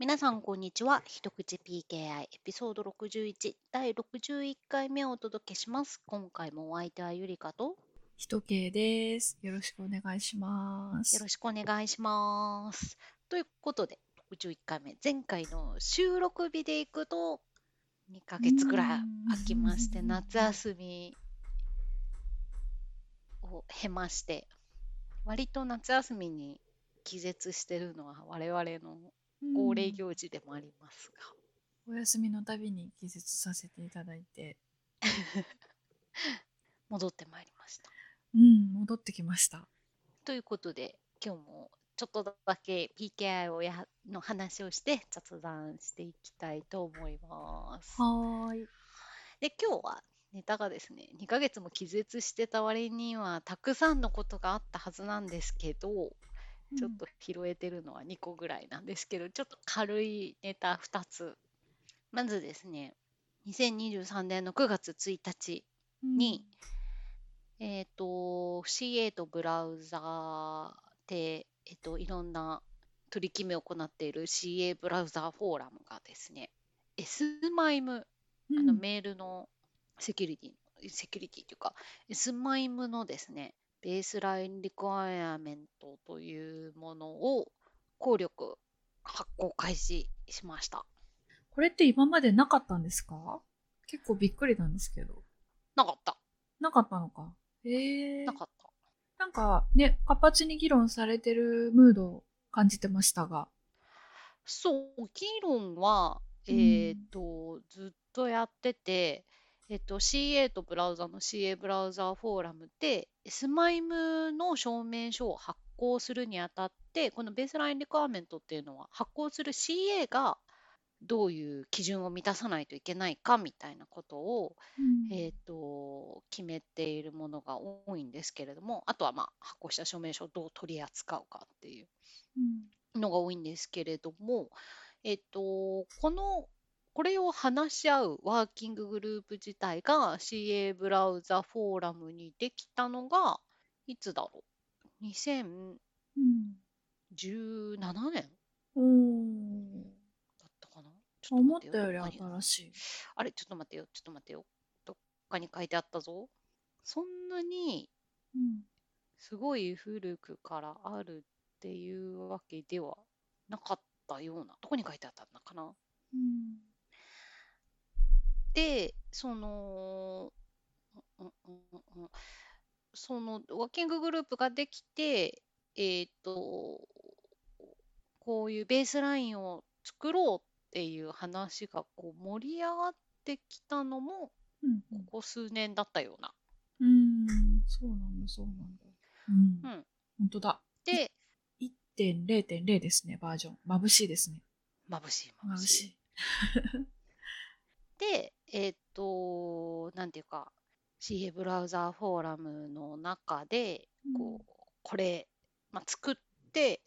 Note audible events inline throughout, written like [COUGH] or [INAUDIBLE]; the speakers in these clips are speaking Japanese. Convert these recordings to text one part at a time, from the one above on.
皆さん、こんにちは。一口 PKI エピソード61第61回目をお届けします。今回もお相手はゆりかとひとけいです。よろしくお願いします。よろしくお願いします。ということで、61回目、前回の収録日でいくと2ヶ月ぐらい空きまして、うん夏休みを経まして、割と夏休みに気絶してるのは我々の恒例行事でもありますが。お休みのたびに気絶させていただいて、[LAUGHS] 戻ってまいりました。うん、戻ってきました。ということで今日もちょっとだけ PKI をやの話をして雑談していきたいと思います。はーい。で今日はネタがですね2ヶ月も気絶してた割にはたくさんのことがあったはずなんですけどちょっと拾えてるのは2個ぐらいなんですけど、ちょっと軽いネタ2つ。まずですね2023年の9月1日に、えっ、と、CA とブラウザーで、えっ、と、いろんな取り決めを行っている CA ブラウザーフォーラムがですね、SMIME、うん、あのメールのセキュリティの、セキュリティというか、SMIME のですね、ベースラインリクワイアメントというものを効力発行開始しました。これって今までなかったんですか？結構びっくりなんですけど。なかった。なかったのか？へえなかった。なんかね、活発に議論されてるムードを感じてましたが。そう、議論は、うんえっと、ずっとやってて、えっと、CA とブラウザの CA ブラウザーフォーラムで SMIME の証明書を発行するにあたって、このベースラインリクワーメントっていうのは発行する CA がどういう基準を満たさないといけないかみたいなことを、うん。えっと、決めているものが多いんですけれども、あとはまあ発行した証明書をどう取り扱うかっていううん。のが多いんですけれども、えっと、この、これを話し合うワーキンググループ自体が CA ブラウザフォーラムにできたのが、いつだろう ?2017 うん。年おー。だったかな？ちょっと思待ったより新しい。あれ？ちょっと待ってよ、ちょっと待ってよ。どっかに書いてあったぞ。そんなにうん。すごい古くからあるっていうわけではなかったような、どこに書いてあったのかな？うんで、その、うんうんうんうんそのワーキンググループができて、えっと、こういうベースラインを作ろうっていう話がこう盛り上がってきたのも、うんここ数年だったような。うん、そうなんだ、そうなんだ。うん。うん本当だ。で、1.0.0ですね、バージョン。眩しいですね。眩しい眩し眩しい。い。で、えっと、なんていうか、CA ブラウザーフォーラムの中で、こう、これ、まあ、作って、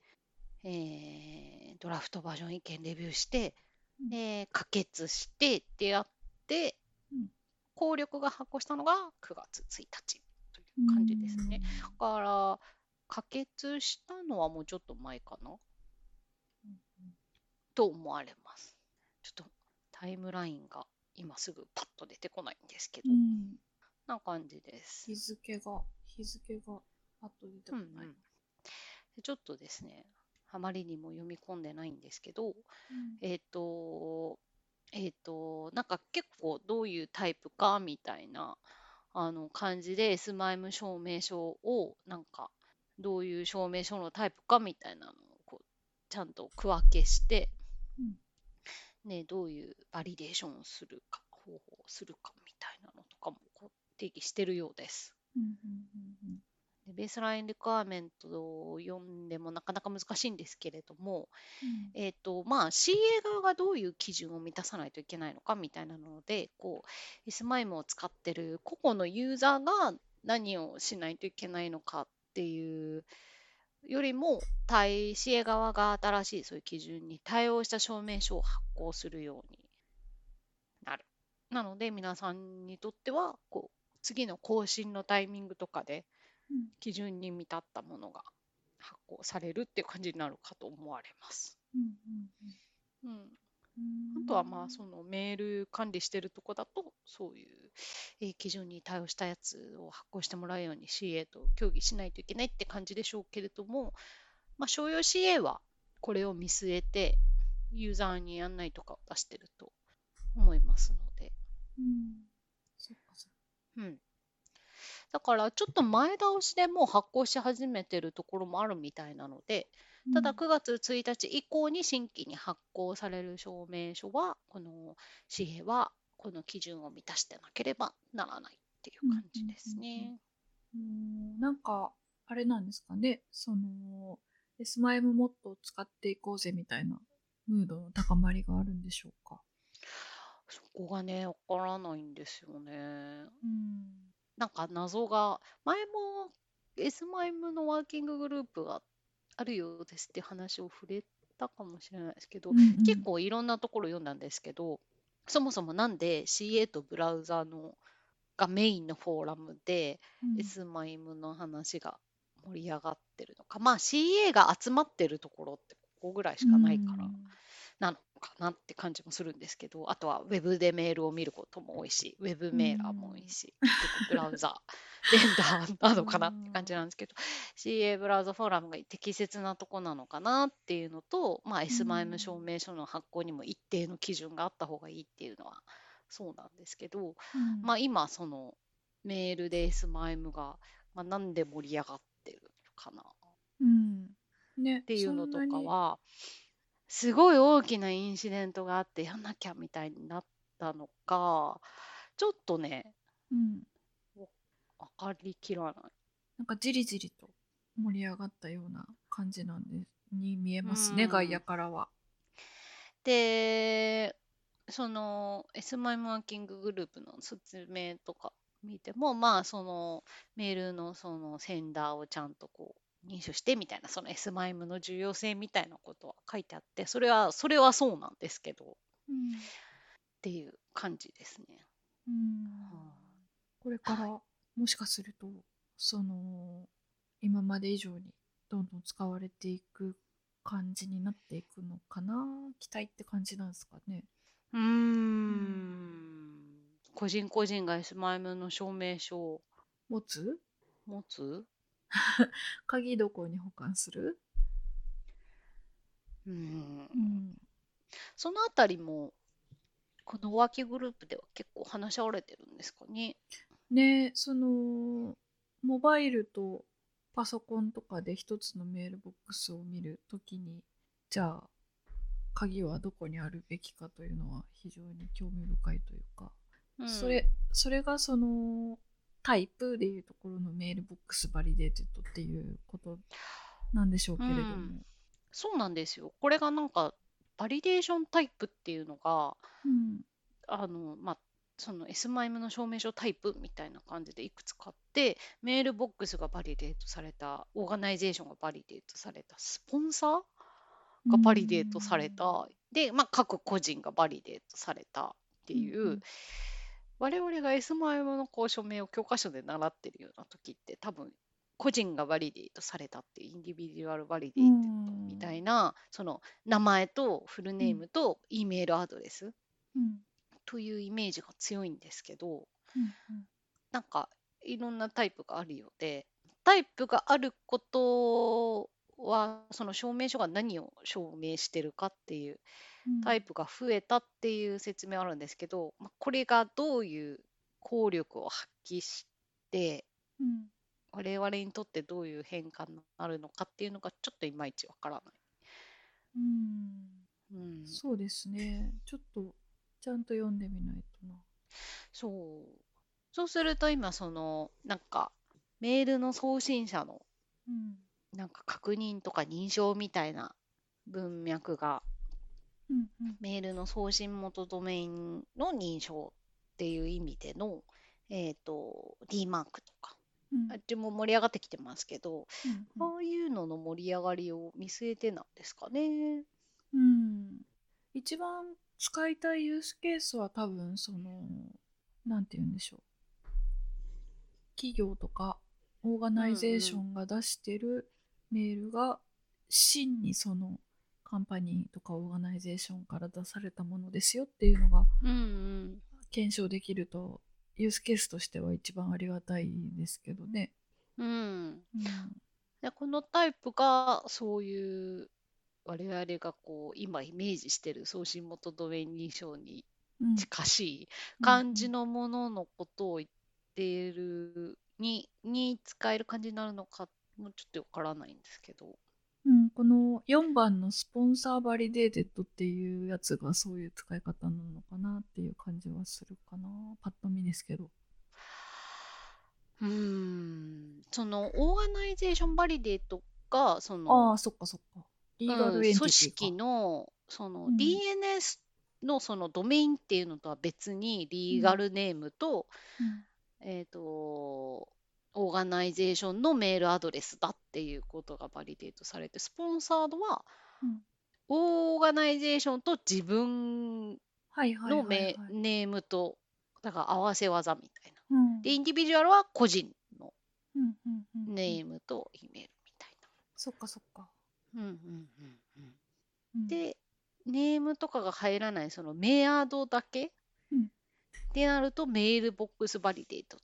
えードラフトバージョン意見レビューして、うん。で、可決してってやって、うん。効力が発行したのが9月1日という感じですね。だから、可決したのはもうちょっと前かな？と思われます。ちょっとタイムラインが今すぐパッと出てこないんですけど、うん。な感じです。日付が、日付が、あと出てこない。うんうんでちょっとですね、あまりにも読み込んでないんですけど、えっ、と、えっ、と、なんか結構どういうタイプかみたいなあの感じで SMIME 証明書をなんかどういう証明書のタイプかみたいなのをこうちゃんと区分けして、うんね、どういうバリデーションをするか、方法をするかみたいなのとかもこう定義してるようです。でベースラインリクワーメントを読んでもなかなか難しいんですけれども、うんえっとまあ、CA 側がどういう基準を満たさないといけないのかみたいなのでこう SMIME を使ってる個々のユーザーが何をしないといけないのかっていうよりも対 CA 側が新しいそういう基準に対応した証明書を発行するようになる。なので皆さんにとってはこう次の更新のタイミングとかでうん基準に満たったものが発行されるっていう感じになるかと思われます。うんうんうん、うんあとはまあそのメール管理してるとこだとそういう、えー基準に対応したやつを発行してもらうように CA と協議しないといけないって感じでしょうけれども、まあ、商用 CA はこれを見据えてユーザーに案内とかを出してると思いますので、うん。そっかそっか。うん、だからちょっと前倒しでもう発行し始めてるところもあるみたいなので、ただ9月1日以降に新規に発行される証明書は、この紙幣はこの基準を満たしてなければならないっていう感じですね。うん、なんか、あれなんですかね。その、S マイムモットを使っていこうぜみたいなムードの高まりがあるんでしょうか。そこがね、わからないんですよね。うん。なんか謎が、前も S マイムのワーキンググループがあるようですって話を触れたかもしれないですけど、うんうん。結構いろんなところ読んだんですけど、そもそもなんで CA とブラウザのがメインのフォーラムで、うん。S マイムの話が盛り上がってるのか、まあ CA が集まってるところってここぐらいしかないからなのかなって感じもするんですけど、あとはウェブでメールを見ることも多いし、ウェブメーラーも多いし、結構ブラウザ、[LAUGHS] ベンダーなのかなって感じなんですけど、CA ブラウザフォーラムが適切なとこなのかなっていうのと、まあ、S マイム証明書の発行にも一定の基準があった方がいいっていうのはそうなんですけど、うんまあ、今そのメールで S マイムが、まあ、なんで盛り上がってるかなうん。ね。っっていうのとかはすごい大きなインシデントがあってやんなきゃみたいになったのかちょっとねうん。分かりきらない。なんかじりじりと盛り上がったような感じなんでに見えますね、うん外野からは。でその S マイムワーキンググループの説明とか見てもまあそのメールのそのセンダーをちゃんとこう認証してみたいなその S マイムの重要性みたいなことは書いてあってそれはそれはそうなんですけどっうん。ていう感じですね。うんはこれから、もしかするとその今まで以上にどんどん使われていく感じになっていくのかな期待って感じなんですかね。うーん個人個人が S マイムの証明書を持つ？持つ？[LAUGHS] 鍵どこに保管する？うんうん。そのあたりもこのワーキンググループでは結構話し合われてるんですかね？ねそのモバイルとパソコンとかで一つのメールボックスを見るときにじゃあ鍵はどこにあるべきかというのは非常に興味深いというか、うんそれそれがそのタイプでいうところの mailbox validated っていうことなんでしょうけれども、うん。そうなんですよ。これがなんか validation type っていうのがうん。あのまあその S マイムの証明書タイプみたいな感じでいくつかあってメールボックスが validate された organization が validate されたスポンサーが validate された、で、まあ、各個人が validate されたっていう、うんうん我々が S マイムのこう署名を教科書で習ってるような時って多分個人が validate されたって individual validate みたいな、その名前とフルネームと E メールアドレスうんというイメージが強いんですけどうんうん。なんかいろんなタイプがあるようでタイプがあることはその証明書が何を証明してるかっていううん。タイプが増えたっていう説明はあるんですけど、まあ、これがどういう効力を発揮してうん。我々にとってどういう変化になるのかっていうのがちょっといまいちわからない。うん。うん、そうですね。ちょっとちゃんと読んでみないとな。そう。そうすると今そのなんかメールの送信者のうんなんか確認とか認証みたいな文脈がうんうん。メールの送信元ドメインの認証っていう意味での、えっ、と D マークとかうん。あっちも盛り上がってきてますけど、うんこういうのの盛り上がりを見据えてなんですかね。うん。一番使いたい use case は多分そのなんて言うんでしょう。企業とか organization が出してるメールが真にそのカンパニーとか organization から出されたものですよっていうのが。検証できると use case としては一番ありがたいですけどね。うん。うんでこのタイプがそういう我々がこう今イメージしてる送信元ドメイン認証にうん近しい感じのもののことを言っているにに使える感じになるのかもちょっとわからないんですけど。うん、この4番の sponsor validated っていうやつがそういう使い方なのかなっていう感じはするかな。パッと見ですけど。うーんその organization validateがそあのあ、そっかそっか。 legal entity かうん組織のそのうん DNS のそのドメインっていうのとは別に legal name と,、えー、と organization のメールアドレスだっていうことが validate されて sponsored はうん organization と自分の。ネームとだから合わせ技みたいな。うんで individual は個人のネームと email みたいそっかそっか。な。うんうんうんうんうん、で、ネームとかが入らないそのメアドだけ、うんってなると mailbox validate っ。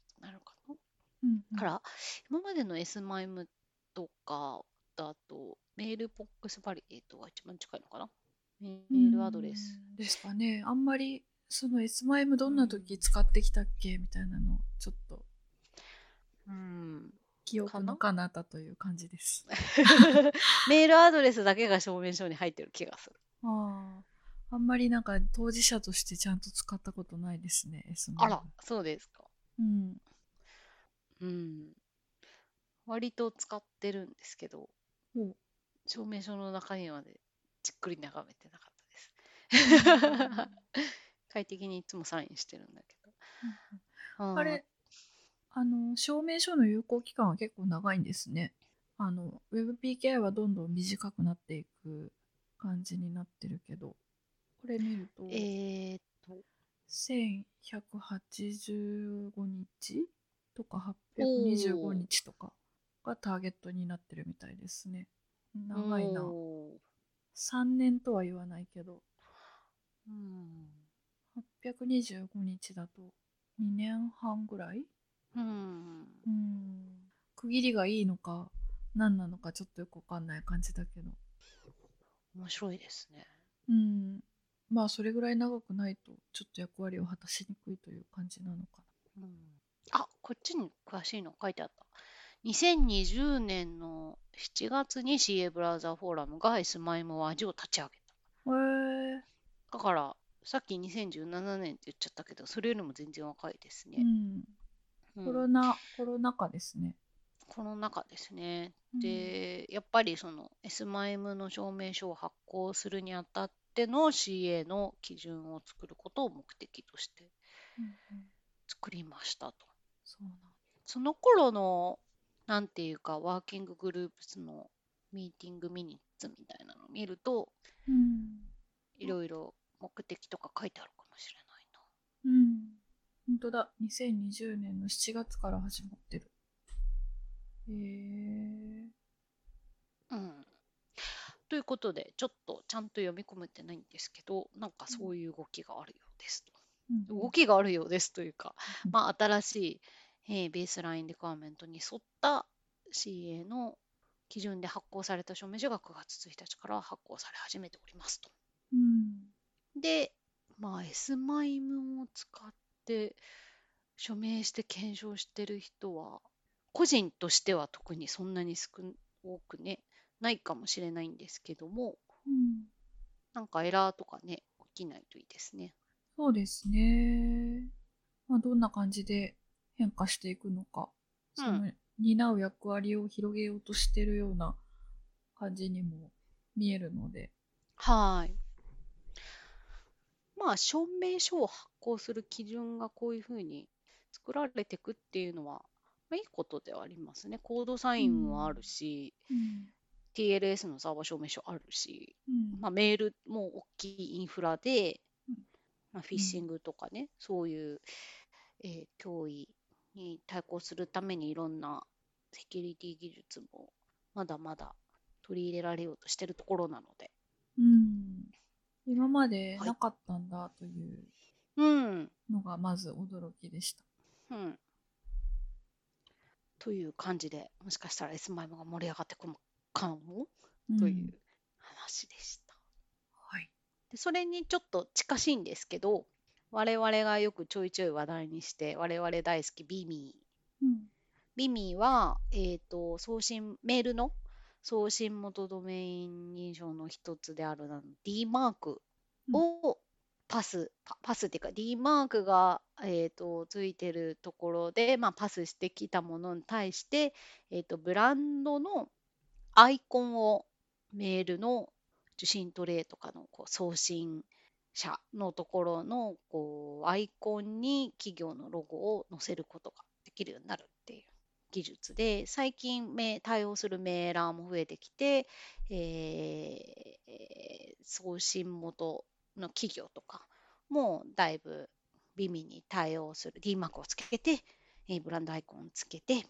うんうから今までの S マイムとかだと mailbox validate が一番近いのかな？メールアドレス。うんですかね。あんまりその S マイムどんな時使ってきたっけみたいなのちょっとうん、記憶の彼方という感じです。[LAUGHS] メールアドレスだけが証明書に入ってる気がする。ああ。あんまりなんか当事者としてちゃんと使ったことないですね。S マイムあら、そうですか。うん。うん。割と使ってるんですけど、ほう証明書の中身までじっくり眺めてなかったです。[LAUGHS] 快適にいつもサインしてるんだけど。うんあれ、あの、証明書の有効期間は結構長いんですね。あの、WebPKI はどんどん短くなっていく感じになってるけど、これ見ると、えーっと、1185日？とか825日とかがターゲットになってるみたいですね。長いな。おー3年とは言わないけど、うん。825日だと2年半ぐらい？うん。うん。区切りがいいのか何なのかちょっとよくわかんない感じだけど。面白いですね。うん。まあそれぐらい長くないとちょっと役割を果たしにくいという感じなのかうん、あ、こっちに詳しいの書いてあった。2020年の7月に CA ブラウザーフォーラムが S マイムワージを立ち上げた。な。へえ。だから、さっき2017年って言っちゃったけど、それよりも全然若いですね。うん。うんコロナ、コロナ禍ですね。この中ですね。うんで、やっぱりその S マイムの証明書を発行するにあたっての CA の基準を作ることを目的として作りましたと。そうなんその頃の、なんていうか、ワーキンググループスのミーティングミニッツみたいなのを見ると、うん。いろいろ目的とか書いてあるかもしれないうん。本当だ。2020年の7月から始まってる。へえ。な。うん。ということで、ちょっとちゃんと読み込めてないんですけど、なんかそういう動きがあるようですと。うん動きがあるようですというか、うんまあ、新しい、えーベースラインリクワーメントに沿った CA の基準で発行された証明書が9月1日から発行され始めておりますと。うん。で、まあ、S マイムを使って署名して検証してる人は、個人としては特にそんなに少多くね、ないかもしれないんですけども、うん。なんかエラーとかね、起きないといいですね。そうですね。まあ、どんな感じで変化していくのか、うんその担う役割を広げようとしてるような感じにも見えるので。はい。まあ、証明書を発行する基準がこういうふうに作られていくっていうのは、まあ、いいことではありますね。コードサインもあるし、うん。TLS のサーバー証明書あるし、うん。まあ、メールも大きいインフラでうん、まあ、フィッシングとかね、そういう、えー脅威に対抗するためにいろんなセキュリティ技術もまだまだ取り入れられようとしてるところなので、うん。今まではいなかったんだといううん。のがまず驚きでした。うん。という感じで、もしかしたら S マイムが盛り上がってくるかも？という話でした。それにちょっと近しいんですけど、我々がよくちょいちょい話題にして、我々大好きビミー。うん。ビミーは、えっ、と、送信、メールの送信元ドメイン認証の一つであるな D マークをパス、パパスっていうか D マークが、えー、とついてるところで、まあ、パスしてきたものに対して、えー、とブランドのアイコンをメールの受信トレイとかのこう送信者のところのこうアイコンに企業のロゴを載せることができるようになるっていう技術で最近対応するメーラーも増えてきて、えー送信元の企業とかもだいぶ美味に対応する D マークをつけて、えブランドアイコンをつけてっ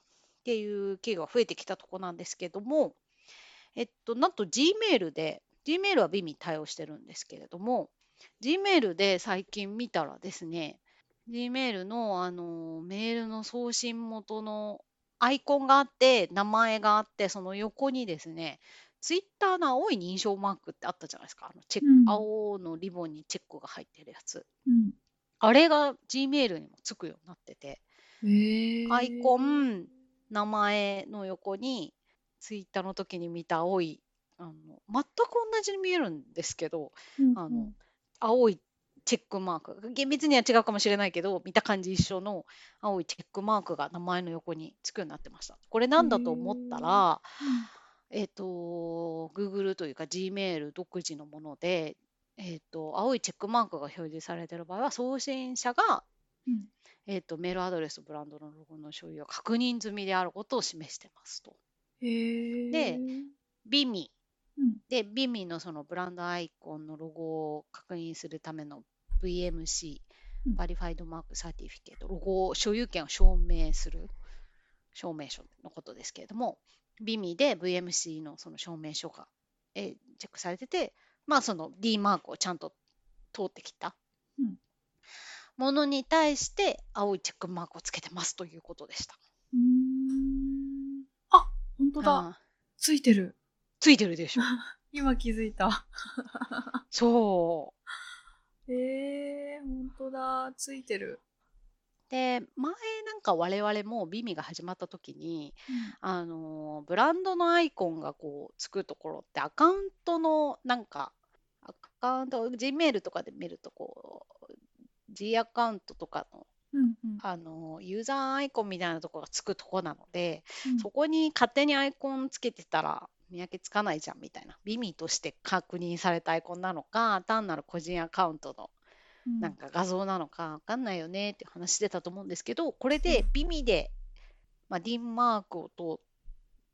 ていう企業が増えてきたとこなんですけども、えっと、なんと Gmail で、Gmail は美味対応してるんですけれども、Gmail で最近見たらですね、Gmail のあのメールの送信元のアイコンがあって、名前があって、その横にですね、Twitter の青い認証マークってあったじゃないですか。あのチェック、うん青のリボンにチェックが入ってるやつ。うん。あれが Gmail にもつくようになってて、えー、アイコン、名前の横に、ツイッターの時に見た青い、あの全く同じに見えるんですけど、うんあの青いチェックマーク、厳密には違うかもしれないけど、見た感じ一緒の青いチェックマークが名前の横につくようになってました。これなんだと思ったら、えっ、と、Google というか Gmail 独自のもので、えっ、と、青いチェックマークが表示されている場合は、送信者がうん。えー、とメールアドレス、ブランドのロゴの所有を確認済みであることを示してますと。で BIMI うん。で、 BIMI のそのブランドアイコンのロゴを確認するための VMC、うん。 Verified Mark Certificate、ロゴを所有権を証明する証明書のことですけれども、 BIMI で VMC のその証明書が、えーチェックされてて、まあその D マークをちゃんと通ってきた。うん。ものに対して青いチェックマークをつけてますということでした。うーん。あ本当だ。ついてるついてるでしょ。[LAUGHS] 今気づいた。そう。えー、本当だ。ついてる、で、前なんか我々もビミが始まった時に、あのーブランドのアイコンがこうつくところってアカウントのなんか、アカウント、Gmail とかで見るとこう、G アカウントとかの、うんうん。あのーユーザーアイコンみたいなところがつくとこなので、うん。そこに勝手にアイコンつけてたら見分けつかないじゃんみたいな。ビミとして確認されたアイコンなのか、単なる個人アカウントのうんなんか画像なのかわかんないよねって話してたと思うんですけど、これでビミで、まあ、D マークを通っ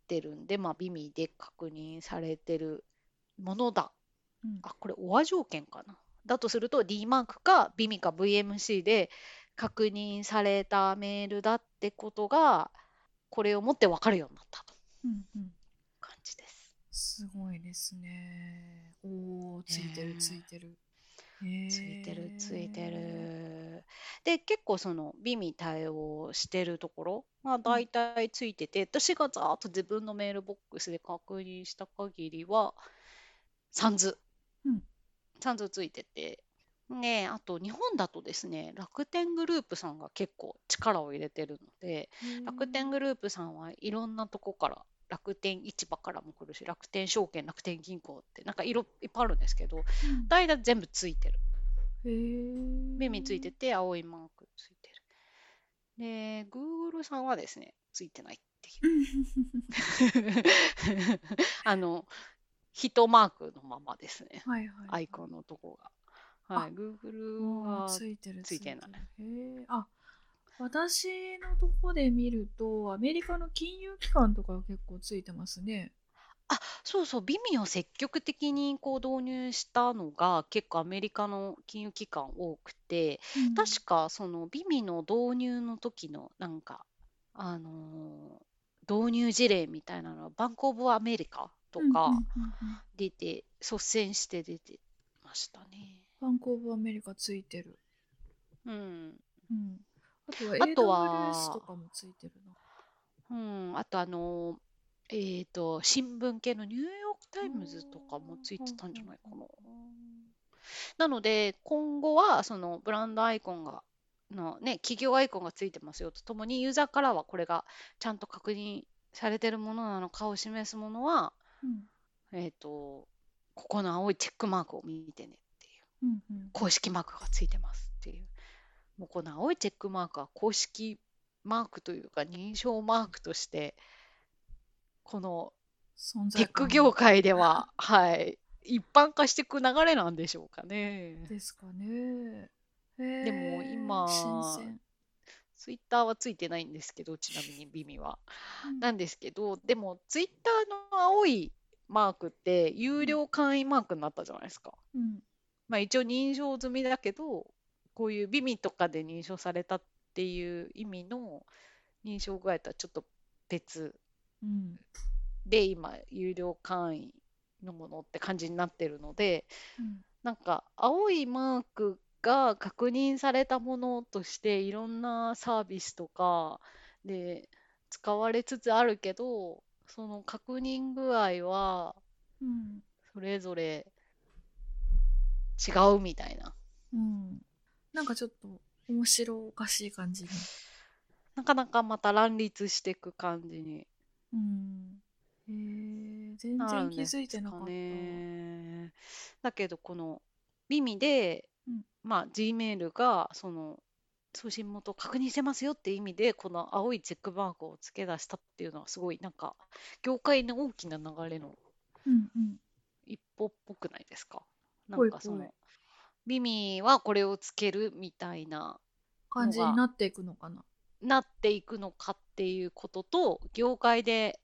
てるんで、まあ、ビミで確認されてるものだ。うんあ、これ、オア条件かな。だとすると D マークかビミか VMC で確認されたメールだってことが、これをもって分かるようになったとうんうんす。すごいですね。おーついてるついてる、ついてるついてる。で結構その美味対応してるところが大体ついてて、私がざーっと自分のメールボックスで確認した限りはサンズ、うん。サンズついてて。ねあと日本だとですね楽天グループさんが結構力を入れてるので楽天グループさんはいろんなとこから楽天市場からも来るし楽天証券楽天銀行ってなんか色いっぱいあるんですけどうん。大体全部ついてる。耳ついてて青いマークついてる。で Google さんはですねついてないっていう。[LAUGHS] あの人マークのままですね。はいはいアイコンのとこが。はい Google はついてるついてない。るへえあ私のとこで見るとアメリカの金融機関とか結構ついてますねあそうそうビミを積極的にこう導入したのが結構アメリカの金融機関多くて確かそのビミの導入の時のなんかあのー導入事例みたいなのはバンクオブアメリカとかうんうんうんうん出て、率先して出てましたね。バンクオブアメリカついてる。うん。うん。あとはあとは AWS とかもついてるな。うん、あとあの、えっと、新聞系のニューヨーク・タイムズとかもついてたんじゃないかな。なので、今後はそのブランドアイコンが、のね、企業アイコンがついてますよとともに、ユーザーからはこれがちゃんと確認されてるものなのかを示すものは、うんえっと、ここの青いチェックマークを見てねっていう、うんうん公式マークがついてますっていう。もうこの青いチェックマークは公式マークというか認証マークとして、この存テック業界では、[LAUGHS] はい、一般化していく流れなんでしょうかね。ですかね。へでもー今。ツイッターはついてないんですけど、ちなみにビミは。うんなんですけど、でもツイッターの青いマークって有料会員マークになったじゃないですか。うんまあ一応認証済みだけど、こういうビミとかで認証されたっていう意味の認証具合とはちょっと別。うんで今有料会員のものって感じになってるので、うん。なんか青いマークが確認されたものとしていろんなサービスとかで使われつつあるけどその確認具合はうん。それぞれ違うみたいな。うんなんかちょっと面白おかしい感じに。なかなかまた乱立していく感じに。うん。へー。全然気づいてなかった。ね。だけどこの耳で、うん。まあ Gmail がその送信元を確認してますよって意味でこの青いチェックマークを付け出したっていうのはすごいなんか業界の大きな流れのうんうん。一歩っぽくないですか？なぽいぽい。んかその耳はこれをつけるみたいな感じになっていくのかな？なっていくのかっていうことと業界で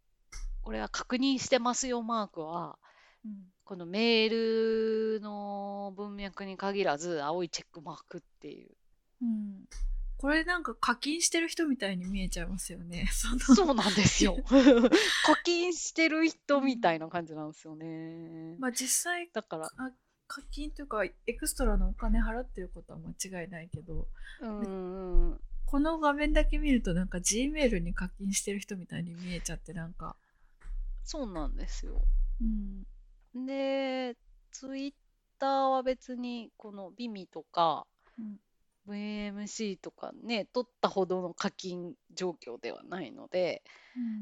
これは確認してますよマークは。うん。このメールの文脈に限らず青いチェックマークっていう。うん。これなんか課金してる人みたいに見えちゃいますよね。[LAUGHS] その。そうなんですよ。[LAUGHS] 課金してる人みたいな感じなんですよね。まあ実際だからあ課金というかエクストラのお金払ってることは間違いないけどうんうんこの画面だけ見るとなんか G メールに課金してる人みたいに見えちゃってなんか、そうなんですよ。うん。でツイッターは別にこのビミとかうん。VMC とかね取ったほどの課金状況ではないので、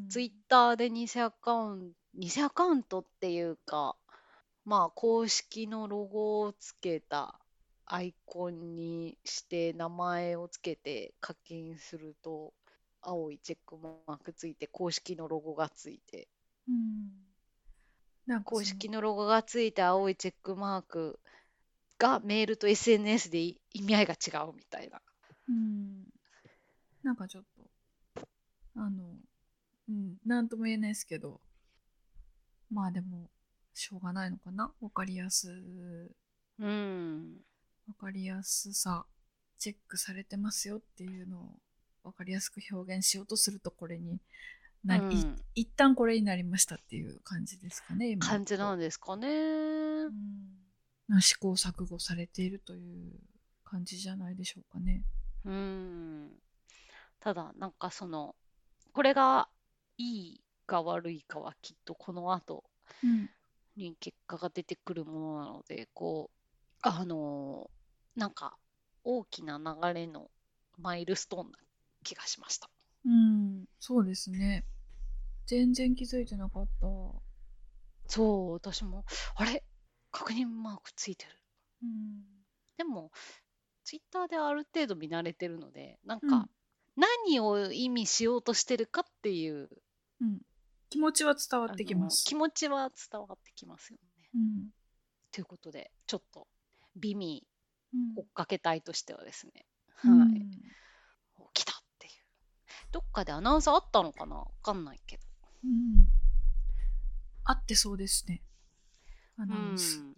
うん。ツイッターで偽アカウント、偽アカウントっていうか、まあ、公式のロゴをつけたアイコンにして名前をつけて課金すると、青いチェックマークついて、公式のロゴがついて、うん。なんか公式のロゴがついて青いチェックマークがメールと SNS でい意味合いが違うみたいな。うん。なんかちょっとあのうんなんとも言えないですけど。まあでもしょうがないのかな？わかりやすうん。わかりやすさチェックされてますよっていうのをわかりやすく表現しようとするとこれにな、いうん一旦これになりましたっていう感じですかね今感じなんですかね。うんな試行錯誤されているという感じじゃないでしょうかね。うん。ただ、なんかその、これがいいか悪いかはきっとこの後うんに結果が出てくるものなので、こう、あのーなんか大きな流れのマイルストーンな気がしました。うん、そうですね。全然気づいてなかった。そう、私も、あれ？確認マークついてる。うん。でも、ツイッターである程度見慣れてるので、なんうんか、何を意味しようとしてるかっていううん。気持ちは伝わあってきますの気。持ちは伝わってきますよね。うん。ということで、ちょっと、ビミうん追っかけたいとしてはですね、うんはい、来たっていう。どっかでアナウンサーあったのかな？わかんないけど。うん。あってそうですね。アうナウンス。ん。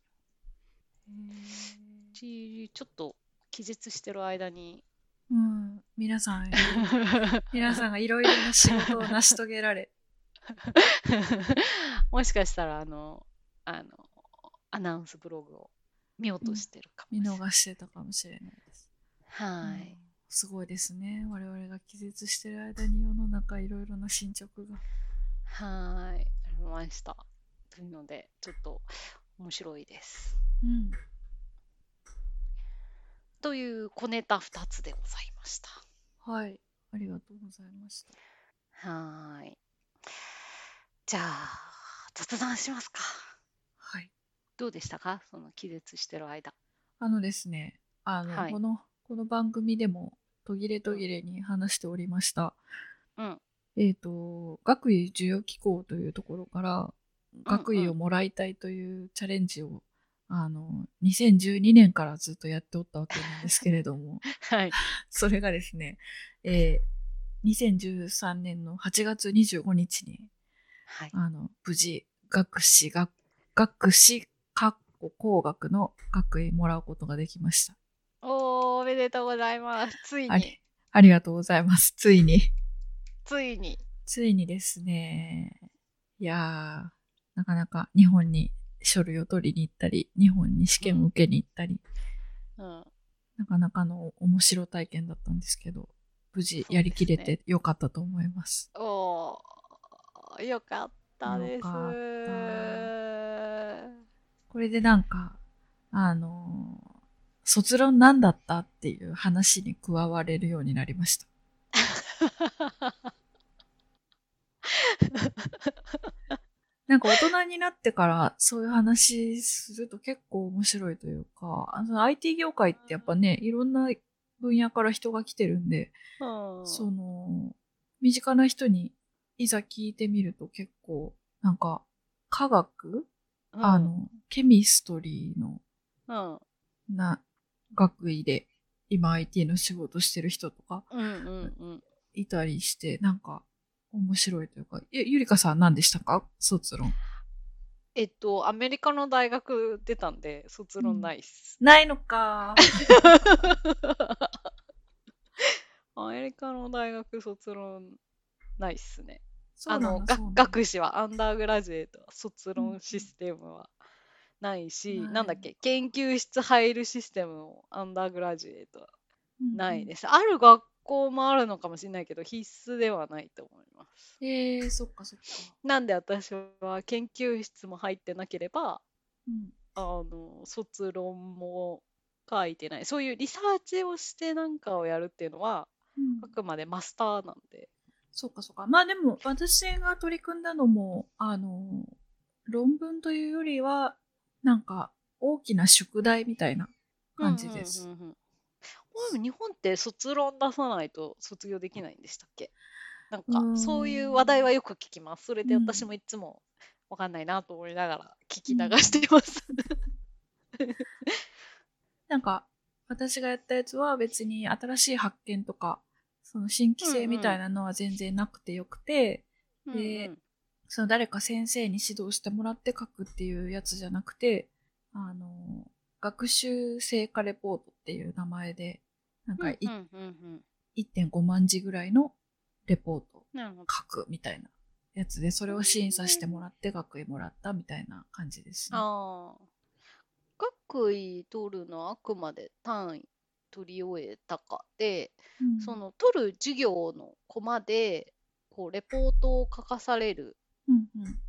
へーちちょっと気絶してる間に。うん。皆さん、皆さんがいろいろな仕事を成し遂げられ。[LAUGHS] もしかしたらあのあのアナウンスブログを見落としてるかも見しれない。逃してたかもしれないです。はい、うんすごいですね。我々が気絶してる間に世の中いろいろな進捗が。はい、ありました。というので、ちょっと面白いです。うん。という小ネタ2つでございました。はい。ありがとうございました。はーい。じゃあ、雑談しますか。はい。どうでしたか？その気絶してる間。あのですね、あの、はいこの、この番組でも途切れ途切れに話しておりました。うん。えっ、と、学位授与機構というところから、学位をもらいたいというチャレンジを、あの、2012年からずっとやっておったわけなんですけれども、[LAUGHS] はい。[LAUGHS] それがですね、えー2013年の8月25日に、はい。あの、無事、学士、学、学士、かっこ工学の学位もらうことができました。おー、おめでとうございます。ついにあり、ありがとうございます。ついに。ついに。ついにですね、いやー、なかなか日本に書類を取りに行ったり、日本に試験を受けに行ったり、うん。なかなかの面白体験だったんですけど、無事やりきれてよかったと思います。おー、よかったです。これでなんか、あのー卒論なんだったっていう話に加われるようになりました。[LAUGHS] なんか大人になってからそういう話すると結構面白いというか、あの IT 業界ってやっぱね、いろんな分野から人が来てるんで、うんその、身近な人にいざ聞いてみると結構、なんか、科学、うんあの、ケミストリーのうん。な学位で今 IT の仕事してる人とかうんうんうん。いたりして、なんか面白いというか、えゆりかさん何でしたか？卒論。えっと、アメリカの大学出たんで、卒論ないっす。ないのか。[LAUGHS] アメリカの大学卒論ないっすね。あの、学士は、アンダーグラジュエートは卒論システムはないし、ないなんだっけ、研究室入るシステムもアンダーグラジュエートはないす。です。ある学校もあるのかもしれないけど、必須ではないと思います。えー、そっかそっか。なんで私は研究室も入ってなければ、うん。あの、卒論も書いてない。そういうリサーチをしてなんかをやるっていうのは、うんあくまでマスターなんで。そっかそっか。まあでも私が取り組んだのも、あの、論文というよりは、なんか大きな宿題みたいな感じです。うんうんうんうん日本って卒論出さないと卒業できないんでしたっけ？なんかそういう話題はよく聞きます。それでうん私もいつもわかんないなと思いながら聞き流してます。なんか私がやったやつは別に新しい発見とか、その新規性みたいなのは全然なくてよくて、でうんうん。その誰か先生に指導してもらって書くっていうやつじゃなくて、あの、学習成果レポートっていう名前で、なんかいうんうんうんうん。1.5万字ぐらいのレポート書くみたいなやつで、それを審査してもらって学位もらったみたいな感じですね。ああ。学位取るのはあくまで単位取り終えたかで、うん。その取る授業のコマで、こうレポートを書かされるうんうん。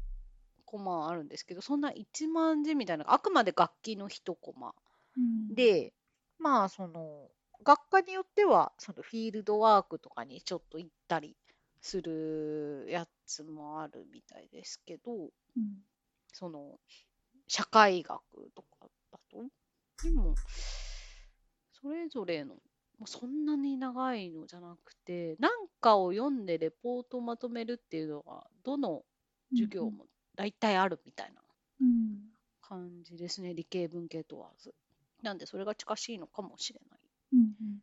コマあるんですけど、そんな1万字みたいな、あくまで楽器の1コマ。うん、で、まあその、学科によっては、そのフィールドワークとかにちょっと行ったりするやつもあるみたいですけど、うん。その、社会学とかだと、でも、それぞれの、もうそんなに長いのじゃなくて、なんかを読んでレポートをまとめるっていうのが、どの授業も大体あるみたいなうん感じですね、理系文系問わず。なんで、それが近しいのかもしれないうんうん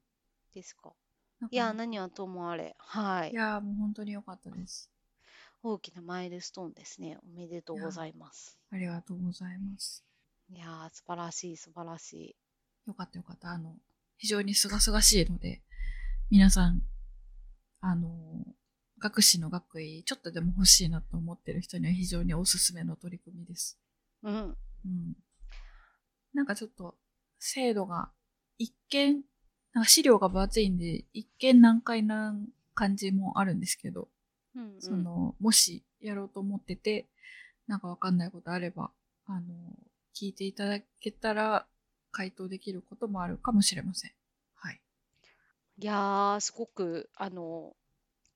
ですか？いや、何はともあれ、はいい。やもう本当に良かったです。大きなマイルストーンですね。おめでとうございます。ありがとうございます。いやー、素晴らしい、素晴らしい。よかったよかった。あの、非常に清々しいので、皆さん、あの、学士の学位ちょっとでも欲しいなと思ってる人には非常におすすめの取り組みです。うん。うん。なんかちょっと制度が一見、なんか資料が分厚いんで一見難解な感じもあるんですけど、うんうんその、もしやろうと思ってて、なんかわかんないことあれば、あの、聞いていただけたら回答できることもあるかもしれません。はい。いやー、すごく、あの、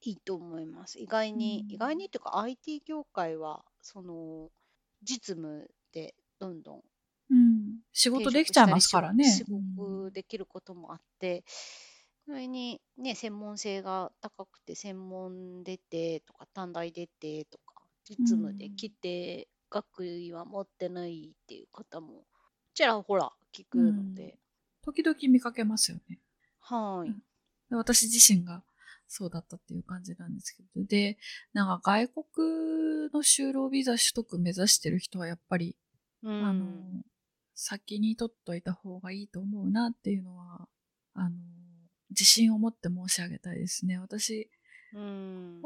いいと思います。意外に、うん意外にっていうか、IT 業界は、その、実務でどんどんうん。仕事できちゃいますからね。仕うん事できることもあって、それにね、専門性が高くて、専門出てとか、短大出てとか、実務で来て、学位は持ってないっていう方も、ちらほら聞くので、時々見かけますよね。はい。うん私自身がそうだったっていう感じなんですけど。で、なんか外国の就労ビザ取得目指してる人はやっぱり、うんあの、先に取っといた方がいいと思うなっていうのは、あの、自信を持って申し上げたいですね。私、うん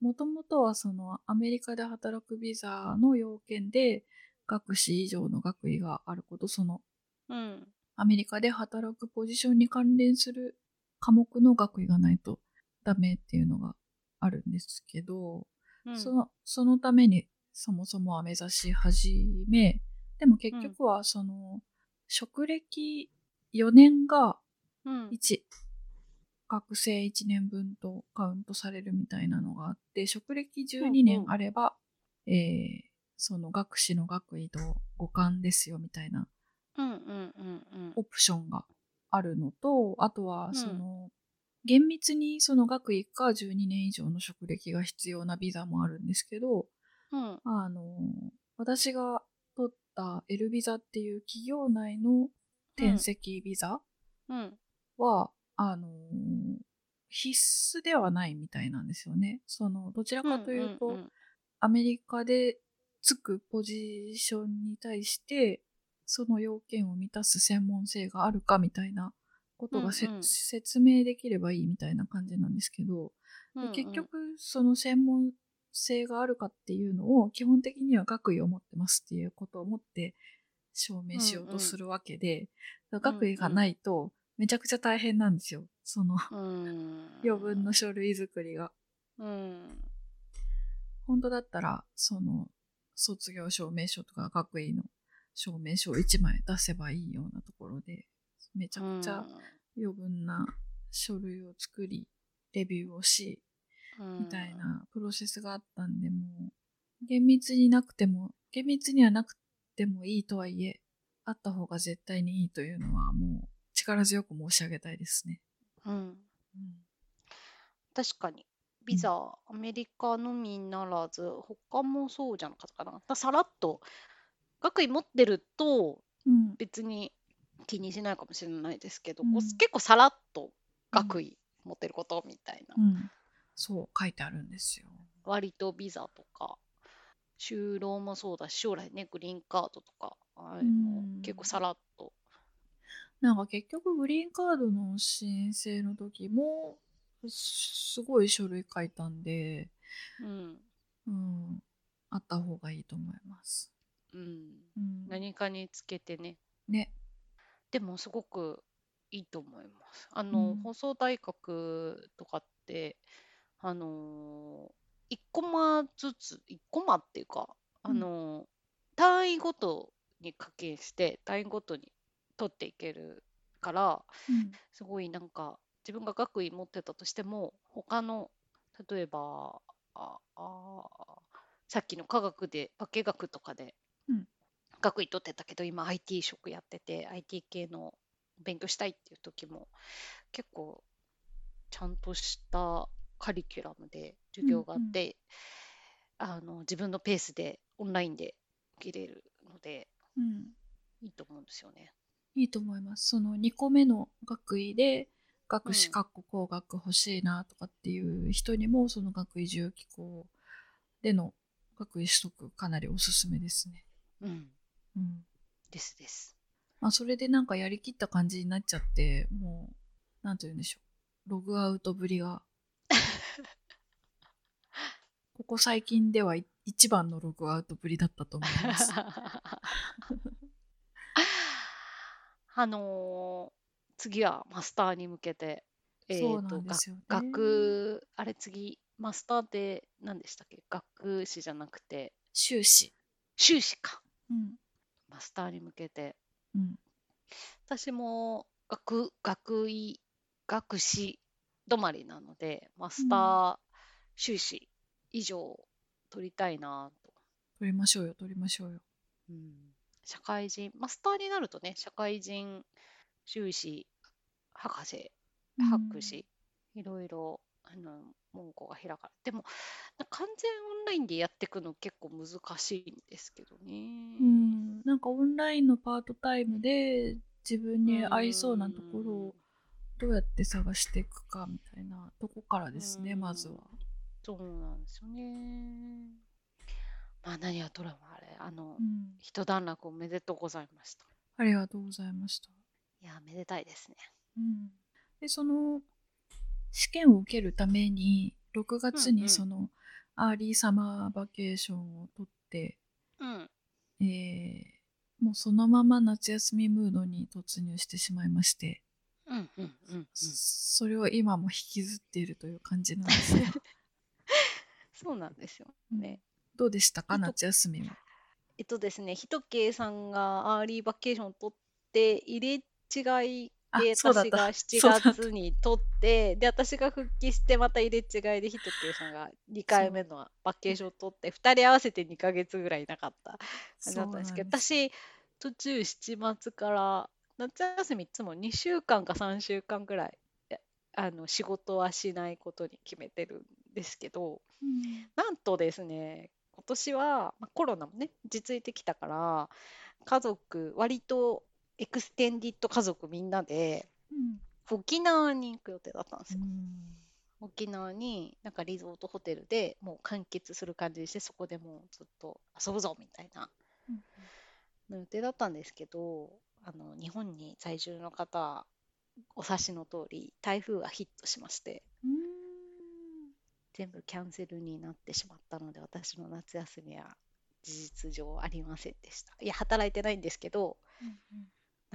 もともとはそのアメリカで働くビザの要件で学士以上の学位があること、そのうん。アメリカで働くポジションに関連する科目の学位がないとダメっていうのがあるんですけど、うん。そのそのためにそもそもは目指し始め、でも結局はその、職歴4年がうん。1、学生1年分とカウントされるみたいなのがあって、職歴12年あれば、えーその学士の学位と互換ですよみたいなうんうんうんうん。オプションがあるのと、あとはうん。その、厳密にその学位か12年以上の職歴が必要なビザもあるんですけど、うん。あの、私が取った L ビザっていう企業内の転籍ビザうん。は、あの、必須ではないみたいなんですよね。その、どちらかというと、んん。アメリカでつくポジションに対して、その要件を満たす専門性があるかみたいなことがせ、うんうん説明できればいいみたいな感じなんですけど、うんうんで結局その専門性があるかっていうのを基本的には学位を持ってますっていうことを持って証明しようとするわけで、だから学位がないとめちゃくちゃ大変なんですよ。そのうん [LAUGHS] 余分の書類作りが。うん本当だったら、その、卒業証明書とか学位の証明書を1枚出せばいいようなところで、めちゃくちゃ余分な書類を作り、レビューをし、うん。みたいなプロセスがあったんで、もう、厳密になくても、厳密にはなくてもいいとはいえ、あった方が絶対にいいというのは、もう、力強く申し上げたいですね。うん。うん。確かに。ビザ、アメリカのみならず他もそうじゃなかったかな。ださらっと学位持ってるとうん。別に気にしないかもしれないですけど、うん結構さらっと学位持ってることみたいな、うん。そう、書いてあるんですよ。割とビザとか就労もそうだし将来ねグリーンカードとかあのうん結構さらっとなんか結局グリーンカードの申請の時もすごい書類書いたんで、うんうん、あった方がいいと思います。うん。うん、何かにつけてね。ね。でもすごくいいと思います。あの、うん。放送大学とかって、あのー、1コマずつ、1コマっていうか、あのー単位ごとに課金して、単位ごとに取っていけるから、うん。すごいなんか、自分が学位持ってたとしても、他の、例えば、ああさっきの科学で、化学とかでうん学位取ってたけど、今 IT 職やってて、IT 系の勉強したいっていう時も、結構ちゃんとしたカリキュラムで授業があって、あの自分のペースでオンラインで受けれるので、うん、いいと思うんですよね。いいと思います。その2個目の学位で学士うん学校工学欲しいなとかっていう人にも、その学位重機構での学位取得かなりおすすめですね。うん。うんですです。まあ、それでなんかやりきった感じになっちゃって、もう、なんて言うんでしょう。ログアウトぶりが [LAUGHS] ここ最近では一番のログアウトぶりだったと思います。[LAUGHS] あのー、次はマスターに向けて、えーと、ね、学あれ次マスターって何でしたっけ？学士じゃなくて修士修士か、うん、マスターに向けて、うん、私も学学位学士止まりなのでマスター修士以上取りたいなと、取りましょうよ取りましょうよ、うん、社会人マスターになるとね社会人修士博士博士、いろいろあの門戸が開かれでも完全オンラインでやっていくの結構難しいんですけどね。うんなんかオンラインのパートタイムで自分に合いそうなところをどうやって探していくかみたいなとこからですねまずは。そうなんですよね。まあ何はともあれあの、うん、一段落おめでとうございました。ありがとうございました。いやめでたいですね。うん、でその試験を受けるために6月にその、 early summer vacation を取って、うん、えー、もうそのまま夏休みムードに突入してしまいまして、うんうんうんうん、それを今も引きずっているという感じなんですが。[LAUGHS] そうなんですよね、うん、どうでしたか夏休みは？えっとですねひとけいさんが early vacation を取って入れ違いで私が7月に取ってで私が復帰してまた入れ違いでヒトっていうさんが2回目の vacation を取って2人合わせて2か月ぐらいなかった。感じだったんですけど私途中7月から夏休みいつも2週間か3週間ぐらいあの仕事はしないことに決めてるんですけど、うん、なんとですね今年は、まあ、コロナもね実いてきたから家族割とエクステンディット家族みんなで、うん、沖縄に行く予定だったんですよ。沖縄になんかリゾートホテルでもう完結する感じにしてそこでもうずっと遊ぶぞみたいな、の予定だったんですけどあの日本に在住の方お察しの通り台風がヒットしまして、全部キャンセルになってしまったので私の夏休みは事実上ありませんでした。いや働いてないんですけど、うんうん、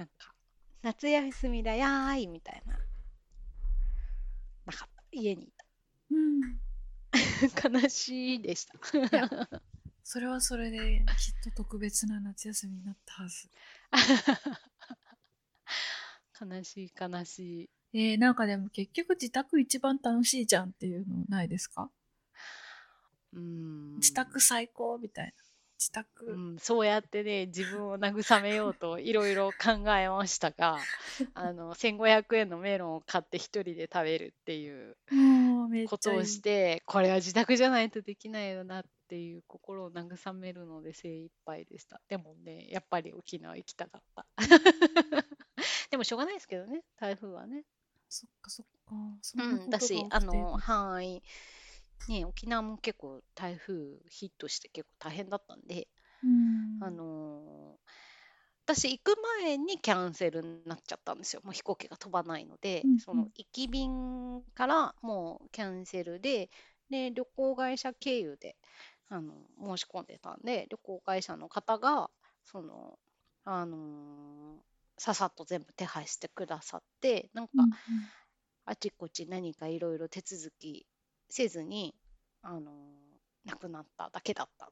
なんか夏休みだやーいみたいな。なかった。家にいた、うん、[LAUGHS] 悲しいでした。それはそれできっと特別な夏休みになったはず。[LAUGHS] 悲しい悲しい。えー、なんかでも結局自宅一番楽しいじゃんっていうのないですか？うん。自宅最高みたいな自宅、うん、そうやってね自分を慰めようといろいろ考えましたが [LAUGHS] あの1500円のメロンを買って一人で食べるっていうことをしてこれは自宅じゃないとできないよなっていう心を慰めるので精一杯でした。でもねやっぱり沖縄行きたかった。[LAUGHS] でもしょうがないですけどね台風はね。そっかそっか。うんだしあのはいね、沖縄も結構台風ヒットして結構大変だったんで、うん、あのー、私行く前にキャンセルになっちゃったんですよ。もう飛行機が飛ばないので、うんその行き便からもうキャンセルでで旅行会社経由であの申し込んでたんで旅行会社の方がそのあのー、ささっと全部手配してくださってなんか、うんあちこち何かいろいろ手続きせずに、あの亡くなっただけだった。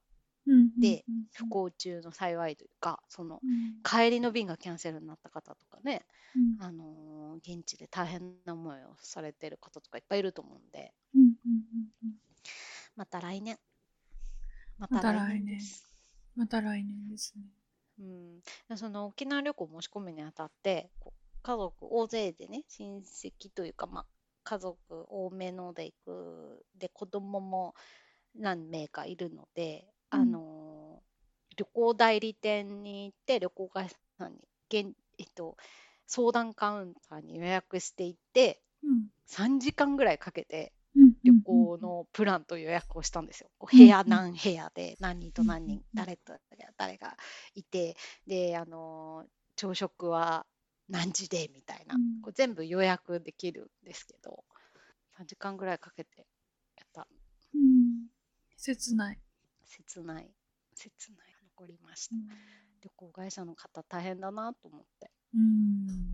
で、不幸中の幸いというかその、帰りの便がキャンセルになった方とかね、あの現地で大変な思いをされてる方とかいっぱいいると思うんで、また来年。また来年。また来年です。ね。うん、その沖縄旅行申し込むにあたって家族大勢でね親戚というか、まあ、家族多めので行く。で子供も何名かいるので、うん、あの旅行代理店に行って旅行会社さんに現、えっと、相談カウンターに予約していって、うん、3時間ぐらいかけて旅行のプランと予約をしたんですよ。部屋何部屋で何人と何人、誰と誰がいてであの朝食は何時でみたいな、うん、これ全部予約できるんですけど3時間ぐらいかけてやった、うん、切ない。切ない。切ない。残りました、旅行会社の方大変だなと思って。うん。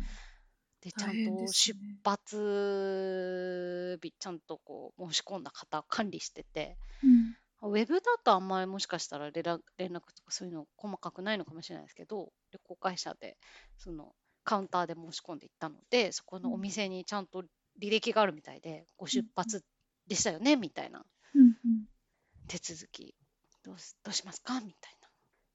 でちゃんと出発日ちゃんとこう申し込んだ方管理しててうん。ウェブだとあんまりもしかしたら連絡連絡とかそういうの細かくないのかもしれないですけど旅行会社でそのカウンターで申し込んでいったのでそこのお店にちゃんと履歴があるみたいで、ご出発でしたよねみたいなうん。うん。手続き。どうすどうしますか？みたいな。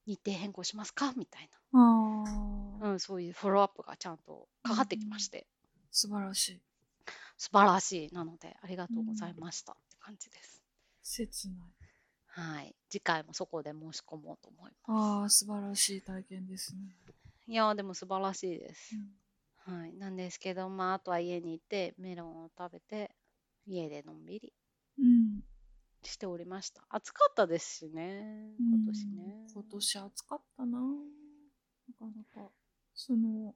日程変更しますか？みたいああ、な、うん、そういうフォローアップがちゃんとかかってきまして、素晴らしい。素晴らしいなのでありがとうございました。って感じです。切ない。はい、次回もそこで申し込もうと思いあまあ、素晴らしい体験ですね。す。いやーでも素晴らしいですう。んはい、なんですけど、まあ、あとは家にいてメロンを食べて家でのんびりうん。しておりました。暑かったですしね、今年ね。今年暑かったな。なかなか。その、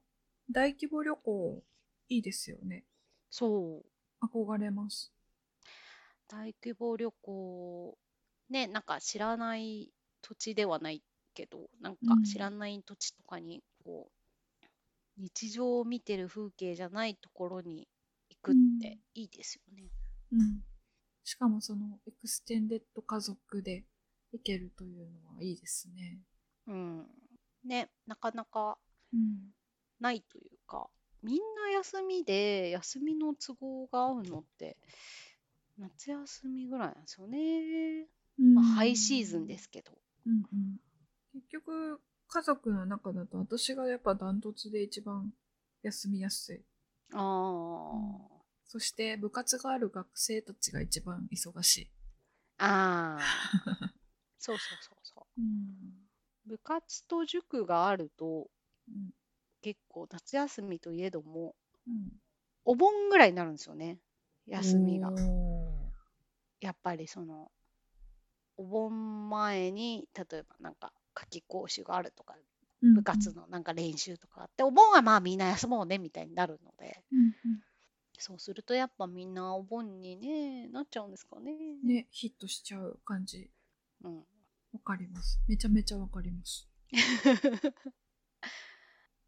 大規模旅行、いいですよね。そう、憧れます。大規模旅行、ね、なんか知らない土地ではないけど、なんかうん知らない土地とかに、こう、日常を見てる風景じゃないところに行くっていいですよね。うん。しかもその、 extended 家族で行けるというのはいいですね。うん。ね、なかなかうん。ないというか、みんな休みで、休みの都合が合うのって、夏休みぐらいなんですよね。まあ、ハイシーズンですけど。うんうん。結局、家族の中だと私がやっぱダントツで一番休みやすい。ああ、そして部活がある学生たちが一番忙しい。ああ、[LAUGHS] そうそうそうそう。うん。部活と塾があると、うん。結構夏休みといえども、うん。お盆ぐらいになるんですよね。休みが。おやっぱりその、お盆前に、例えばなんか夏期講習があるとか、ー部活。のなんか練習とかあって、お盆はまあみんな休もうねみたいになるので、うんそうするとやっぱみんなお盆にね、なっちゃうんですかね。うん。ね、ヒットしちゃう感じ。うん。わかります。めちゃめちゃわかります。[LAUGHS]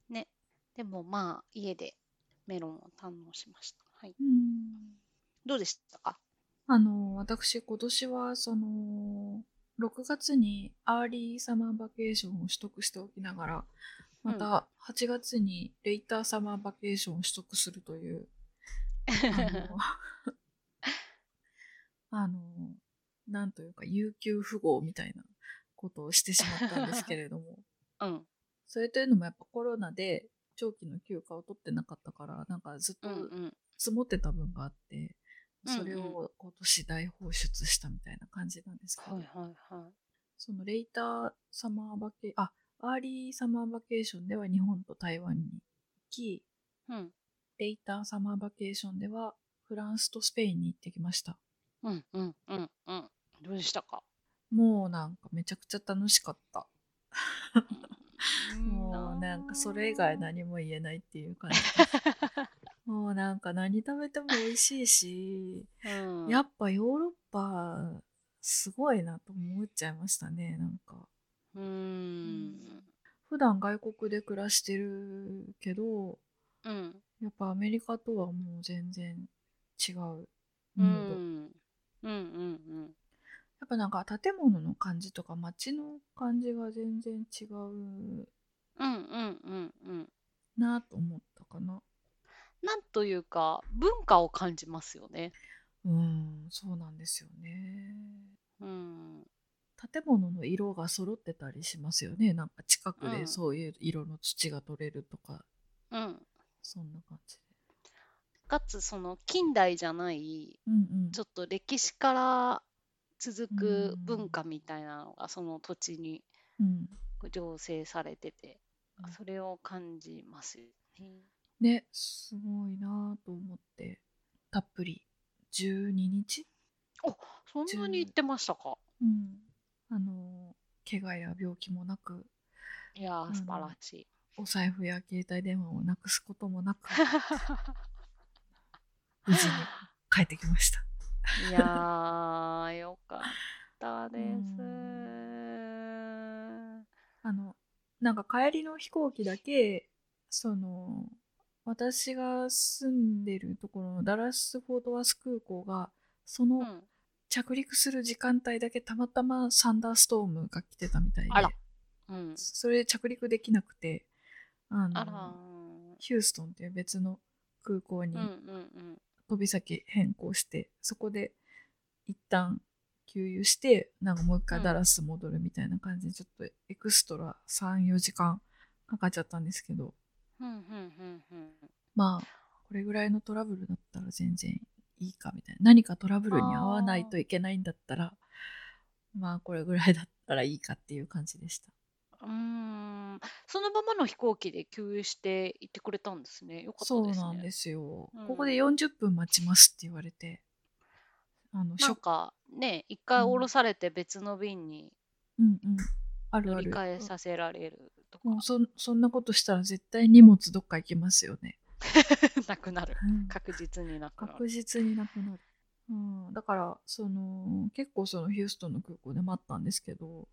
ね。でもまあ家でメロンを堪能しました。はい。うん。どうでしたか？あの、私今年はその、6月に early summer vacation を取得しておきながら、また8月にレイターサマーバケーションを取得するという、あの、なんというか、有給不合みたいなことをしてしまったんですけれども、[LAUGHS] うん。それというのもやっぱコロナで長期の休暇を取ってなかったから、なんかずっと。積もってた分があって、それを今年大放出したみたいな感じなんですけど、はいはいはい。その later summer vaca あ、 early summer vacation では日本と台湾に行き、うん。 later summer vacation ではフランスとスペインに行ってきました。うんうんうんうん。どうでしたか？もうなんかめちゃくちゃ楽しかった。うん [LAUGHS] もうなんかそれ以外何も言えないっていう感じ。[LAUGHS] もうなんか何食べても美味しいし、うんやっぱヨーロッパすごいなと思っちゃいましたね、なんか。うーん。普段外国で暮らしてるけど、うん。やっぱアメリカとはもう全然違うムうード。ん。うんうんやっぱなんか建物の感じとか街の感じが全然違ううん。うんうんうんうん。なと思ったかな。なんというか、文化を感じますよね。うん、そうなんですよね。うん。建物の色が揃ってたりしますよね。なんか近くうんでそういう色の土が取れるとか、うん。そんな感じで。かつ、その近代じゃない、うんうん。ちょっと歴史から続くうん文化みたいなのがその土地にうん、醸成されててうん、それを感じますよね。ね、すごいなと思って、たっぷり12日？そんなに言ってましたか？うん。あの、怪我や病気もなく、いや素晴らしい。お財布や携帯電話をなくすこともなく、[LAUGHS] 無事に帰ってきました。いやー、よかったったです。あのなんか帰りの飛行機だけその私が住んでるところのダラス・フォートワース空港がそのうん。着陸する時間帯だけたまたまサンダーストームが来てたみたいであら。うん。それで着陸できなくてあのあら。ヒューストンっていう別の空港にうんうんうん。飛び先変更して、そこで一旦給油してなんかもう一回ダラス戻るみたいな感じでちょっとエクストラ34時間かかっちゃったんですけどうんうんうんうん。まあこれぐらいのトラブルだったら全然いいかみたいな。何かトラブルに合わないといけないんだったらまあこれぐらいだったらいいかっていう感じでした。うーん。そのままの飛行機で給油して行ってくれたんですね。よかったそうですね。なんですよ、うん。ここで40分待ちますって言われてあのなん食かね、一回うん。降ろされて別の便にうんうん。ある。乗り換えさせられるとかもうそんそんなことしたら絶対荷物どっか行きますよね。[LAUGHS] なくなる。うん確実になくなる。確実になくなる。うん、だからその結構そのヒューストンの空港で待ったんですけど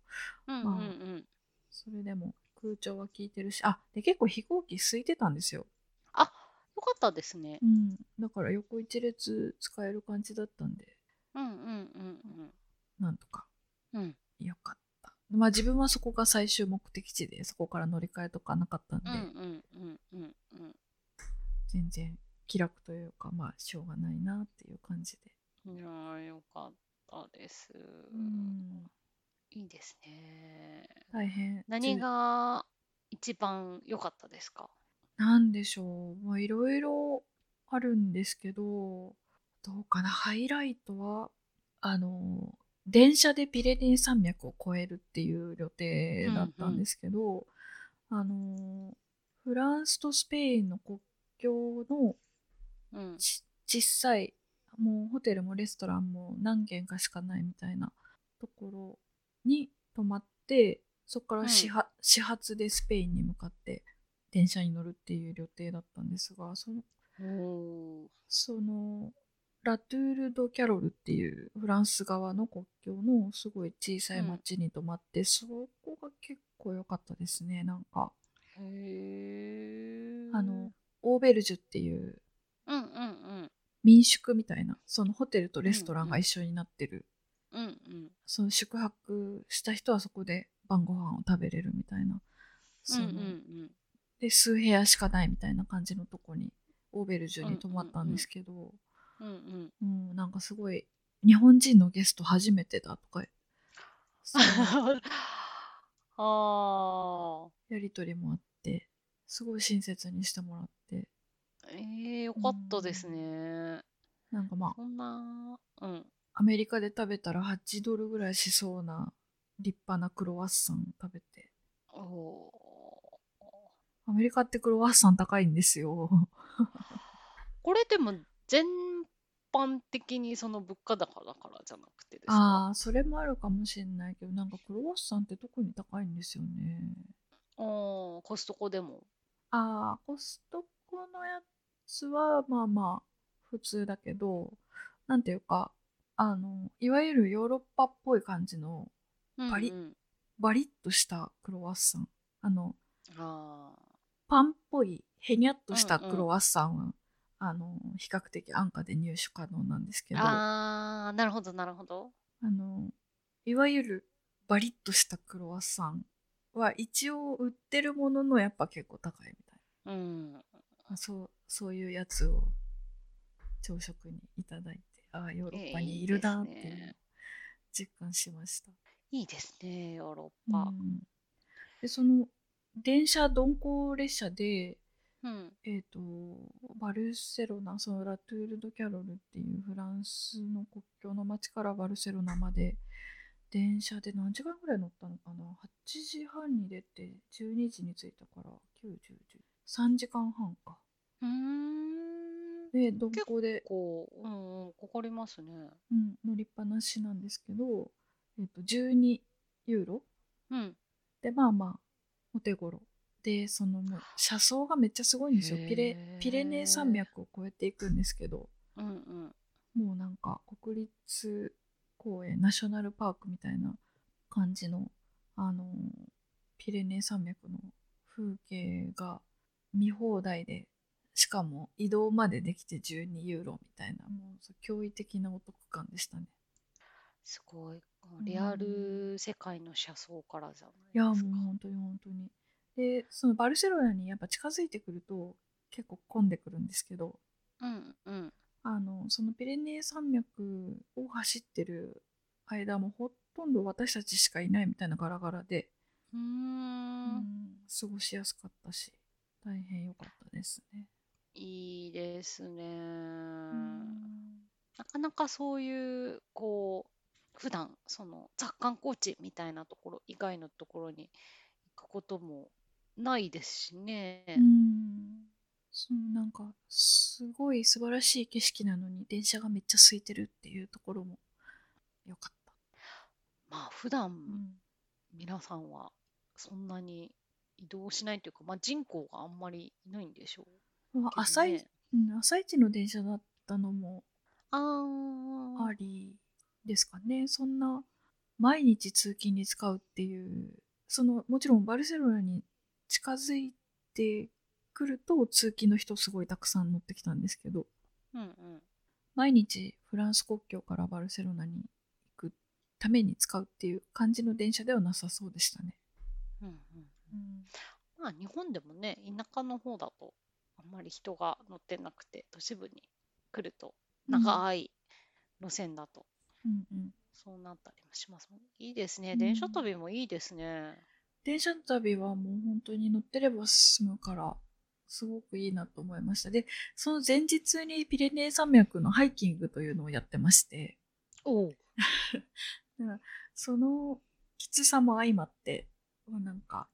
うんうんまあうん。それでも空調は効いてるしあで結構飛行機空いてたんですよ、あ、よかったですねう。ん、だから横一列使える感じだったんでうんうんうんなんとかうん。うんよかったまあ自分はそこが最終目的地でそこから乗り換えとかなかったんで。全然気楽というかまあしょうがないなっていう感じで、いやーよかったです。うん、いいですね。大変何が一番良かったですか？なんでしょう。まあ、いろいろあるんですけど、どうかな。ハイライトは、あの、電車でピレネー山脈を越えるっていう予定だったんですけど、あの、フランスとスペインの国境のうん。ち小さい、もうホテルもレストランも何軒かしかないみたいなところに泊まって、そこから始発,、始発でスペインに向かって電車に乗るっていう予定だったんですが、その、その、ラトゥール・ド・キャロルっていうフランス側の国境のすごい小さい町に泊まって、そこが結構良かったですね。なんか、へえ。あの、オーベルジュっていううんうんうん。民宿みたいな、そのホテルとレストランが一緒になってるうんうん。その宿泊した人はそこで晩ご飯を食べれるみたいな。うそのんうんうん。で、数部屋しかないみたいな感じのとこに、オーベルジュに泊まったんですけど、うんうん。うん、なんかすごい、日本人のゲスト初めてだとか、[LAUGHS] ああ。やりとりもあって、すごい親切にしてもらって、ええよかったですね。なんかまあ、そんな、うん。アメリカで食べたら8ドルぐらいしそうな立派なクロワッサンを食べて、おおアメリカってクロワッサン高いんですよ。ー。[LAUGHS] これでも全般的にその物価高だからじゃなくてですか？ああ、それもあるかもしれないけど、なんかクロワッサンって特に高いんですよね。あーコストコでも。ああ、コストコのやつはまあまあ普通だけど、なんていうか、あの、いわゆるヨーロッパっぽい感じのパリうんうんバリッとしたクロワッサン。あの、あパンっぽいヘニャっとしたクロワッサンは、あの、比較的安価で入手可能なんですけーど、あー、なるほど、なるほど。あの、いわゆるバリッとしたクロワッサンは一応売ってるもののやっぱ結構高いみたいうん。な。まあそう、そういうやつを朝食にいただいて、ああ、ヨーロッパにいるなっていう実感しました。いいですね、ヨーロッうパ。ん、で、その電車鈍行列車で、うん。えっ、と、バルセロナ、そのラトゥール・ド・キャロルっていうフランスの国境の町からバルセロナまで、電車で何時間ぐらい乗ったのかな ?8 時半に出て、12時に着いたから、9、10、10、3時間半か。うーん。で、鈍行で、こう、うんうん、かかりますね。うん、乗りっぱなしなんですけど、えっ、と、12ユーロうん。で、まあまあ、お手頃。で、そのもう、車窓がめっちゃすごいんですよ。ピレピレネー山脈を越えていくんですけど、うんうん。もうなんか国立公園ナショナルパークみたいな感じのあのピレネー山脈の風景が見放題でしかも移動までできて12ユーロみたいなもう驚異的なお得感でしたねすごい。リアル世界の車窓からじゃないいやもうですか。本当に本当にでそのバルセロナにやっぱ近づいてくると結構混んでくるんですけどうんうん。あのそのピレネー山脈を走ってる間もほとんど私たちしかいないみたいなガラガラで、うんん過ごしやすかったし大変良かったですね。いいですね。うんなかなかそういう、こう、普段その雑観光地みたいなところ以外のところに行くこともないですしね。うんそのなんかすごい素晴らしい景色なのに電車がめっちゃ空いてるっていうところも良かった。まあ普段うん皆さんはそんなに移動しないというか、まあ、人口があんまりいないんでしょうまあけど朝いね。うん朝一の電車だったのもありですかね。そんな毎日通勤に使うっていう、そのもちろんバルセロナに近づいてくると通勤の人すごいたくさん乗ってきたんですけど、うんうん。毎日フランス国境からバルセロナに行くために使うっていう感じの電車ではなさそうでしたね。うんうんうんまあ日本でもね、田舎の方だとあんまり人が乗ってなくて、都市部に来ると長い路線だとうんうんそうなったりもしますもん。いいですね。うん電車旅もいいですね。電車旅はもう本当に乗ってれば進むから、すごくいいなと思いました。で、その前日にピレネー山脈のハイキングというのをやってまして、おそのきつさも相まって、なんか、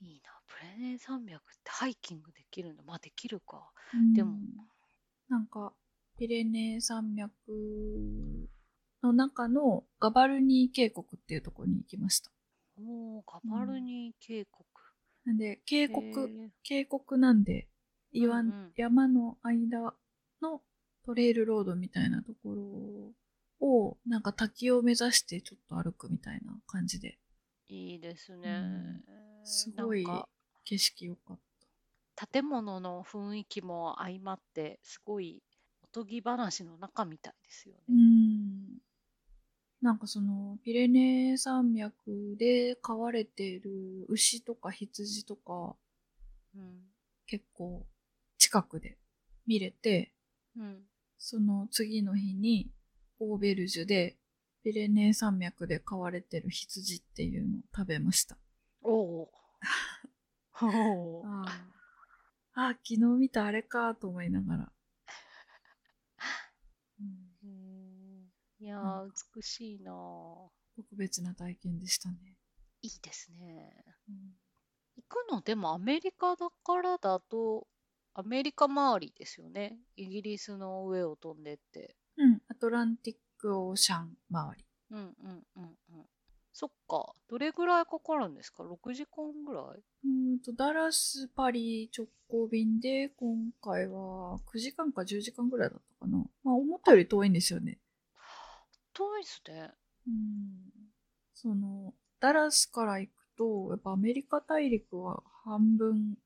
いいな。プレネー山脈ってハイキングできるんだ。まあできるか。うんでもなんか、ピレネー山脈の中のガバルニー渓谷っていうところに行きました。おお、ガバルニー渓谷。なんで、渓へ谷、ー渓谷なんで、岩、うんうん山の間のトレイルロードみたいなところを、なんか滝を目指してちょっと歩くみたいな感じで、いいですね。すごい景色良かった。建物の雰囲気も相まって、すごいおとぎ話の中みたいですようね。ん。なんかその、ピレネー山脈で飼われている牛とか羊とか、うん。結構近くで見れて、うん。その次の日にオーベルジュでピレネー山脈で飼われてる羊っていうのを食べました。おお。[LAUGHS] ああ昨日見たあれかと思いながら。うんへーいやなー、美しいなー。特別な体験でしたね。いいですね。うん行くのでもアメリカだからだと、アメリカ周りですよね。イギリスの上を飛んでって。うん、アトランティックオーシャン周り。うんうんうんうん。そっか。どれぐらいかかるんですか ?6 時間ぐらい？うーんと、ダラス、パリ直行便で、今回は9時間か10時間ぐらいだったかな。まあ、思ったより遠いんですよね。遠いですね。うん。その、ダラスから行くと、やっぱアメリカ大陸は半分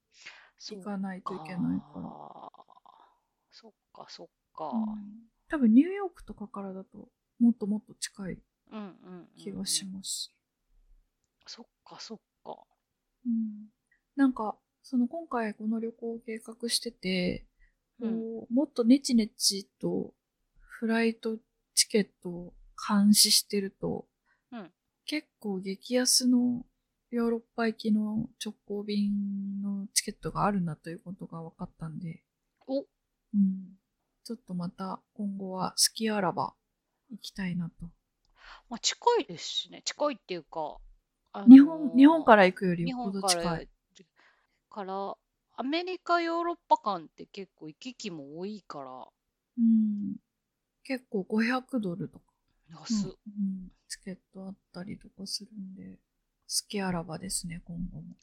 行かないといけないから。そっかそっか。うん多分ニューヨークとかからだと、もっともっと近いうんうんうんうん気がします。そっかそっか。うん。なんか、その今回この旅行を計画してて、うんもっとネチネチとフライトチケットを監視してると、うん結構激安のヨーロッパ行きの直行便のチケットがあるなということが分かったんで、おうん、ちょっとまた今後は好きあらば行きたいなと。まあ近いですしね。近いっていうか、あのー日本、日本から行くより日よほ本からど近い。から、アメリカ、ヨーロッパ間って結構行き来も多いから、うん、結構500ドルとか。安っ。うんうんチケットあったりとかするんで、好きあらばですね、今後も。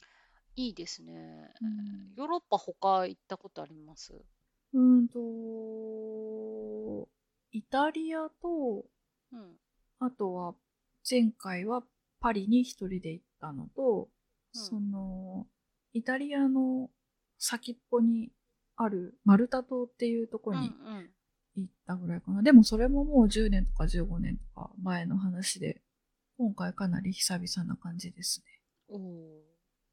いいですね。うんヨーロッパ他行ったことあります？うーんと、イタリアと、うん。あとは前回はパリに一人で行ったのと、うんその、イタリアの先っぽにあるマルタ島っていうとこにうん。行ったぐらいかな。でもそれももう10年とか15年とか前の話で、今回かなり久々な感じですね。おお。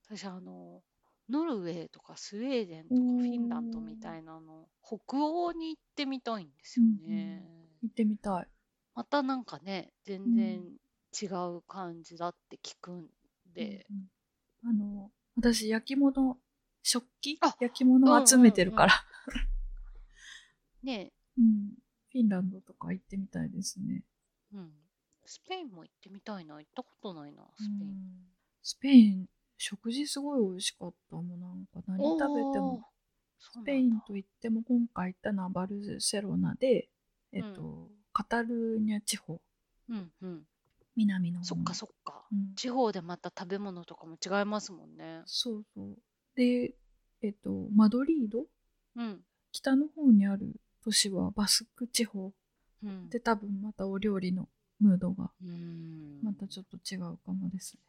私あの、ノルウェーとかスウェーデンとかおフーィンランドみたいなの、北欧に行ってみたいんですよね。行ってみたい。またなんかね、全然違う感じだって聞くんで、うんうんあの、私焼き物、食器？あ焼き物を集めてるから、ね、うんフィンランドとか行ってみたいですね。うん。スペインも行ってみたいな。行ったことないな、スペイン。うんスペイン、食事すごい美味しかったもん。なんか何食べても。スペインといっても今回行ったのはバルセロナで、えっと、うカタルーニャ地方、うんうん。南の方そっかそっか。うん地方でまた食べ物とかも違いますもんね。そうそう。で、えっと、マドリード？うん。北の方にある都市はバスク地方うん。で多分またお料理のムードがうん。またちょっと違うかもですね。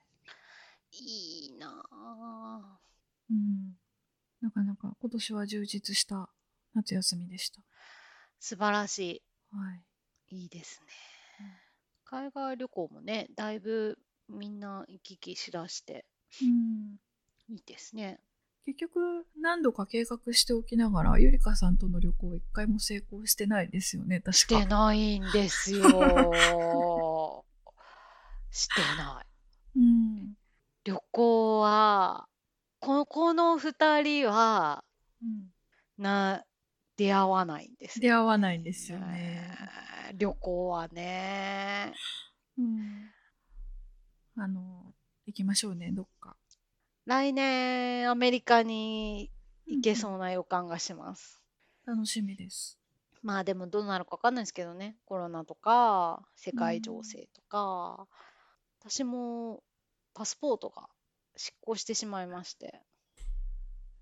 いいなあうん。なかなか今年は充実した夏休みでした。素晴らしはい。い。いいですね。海外旅行もね、だいぶみんな行き来しだして、うん。いいですね。結局何度か計画しておきながらゆりかさんとの旅行一回も成功してないですよね確か。してないんですよ。[LAUGHS] してない。うん、旅行は、ここの二人は、うん、な、出会わないんです出会わないんですよね、ね旅行はね。うん、あの行きましょうねどっか来年アメリカに行けそうな予感がします。楽しみですまあでもどうなるかわかんないですけどね。コロナとか世界情勢とか、私もパスポートが失効してしまいまして。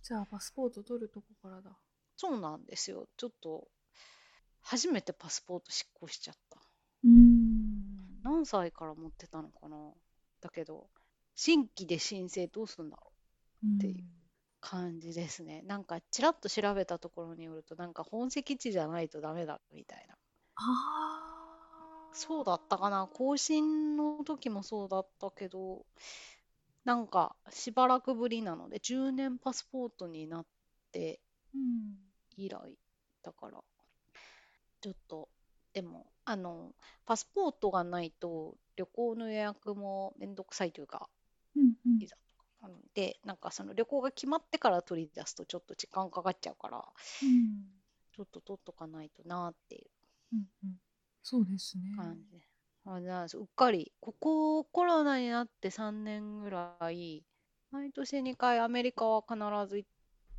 じゃあパスポート取るとこからだそうなんですよ。ちょっと初めてパスポート失効しちゃった。うん何歳から持ってたのかなだけど、新規で申請どうするんだろう？っていう感じですね。なんかちらっと調べたところによると、なんか本籍地じゃないとダメだみたいな。あー。そうだったかな。更新の時もそうだったけど、なんかしばらくぶりなので、10年パスポートになってうん。以来だから、ちょっと、でも、あの、パスポートがないと旅行の予約もめんどくさいというか、うんうんビザなので、なんかその旅行が決まってから取り出すとちょっと時間かかっちゃうから、うん。ちょっと取っとかないとなっていう。うんうん。そうですね。感じ。で。あじゃあうっかり、ここコロナになって3年ぐらい、毎年2回アメリカは必ずい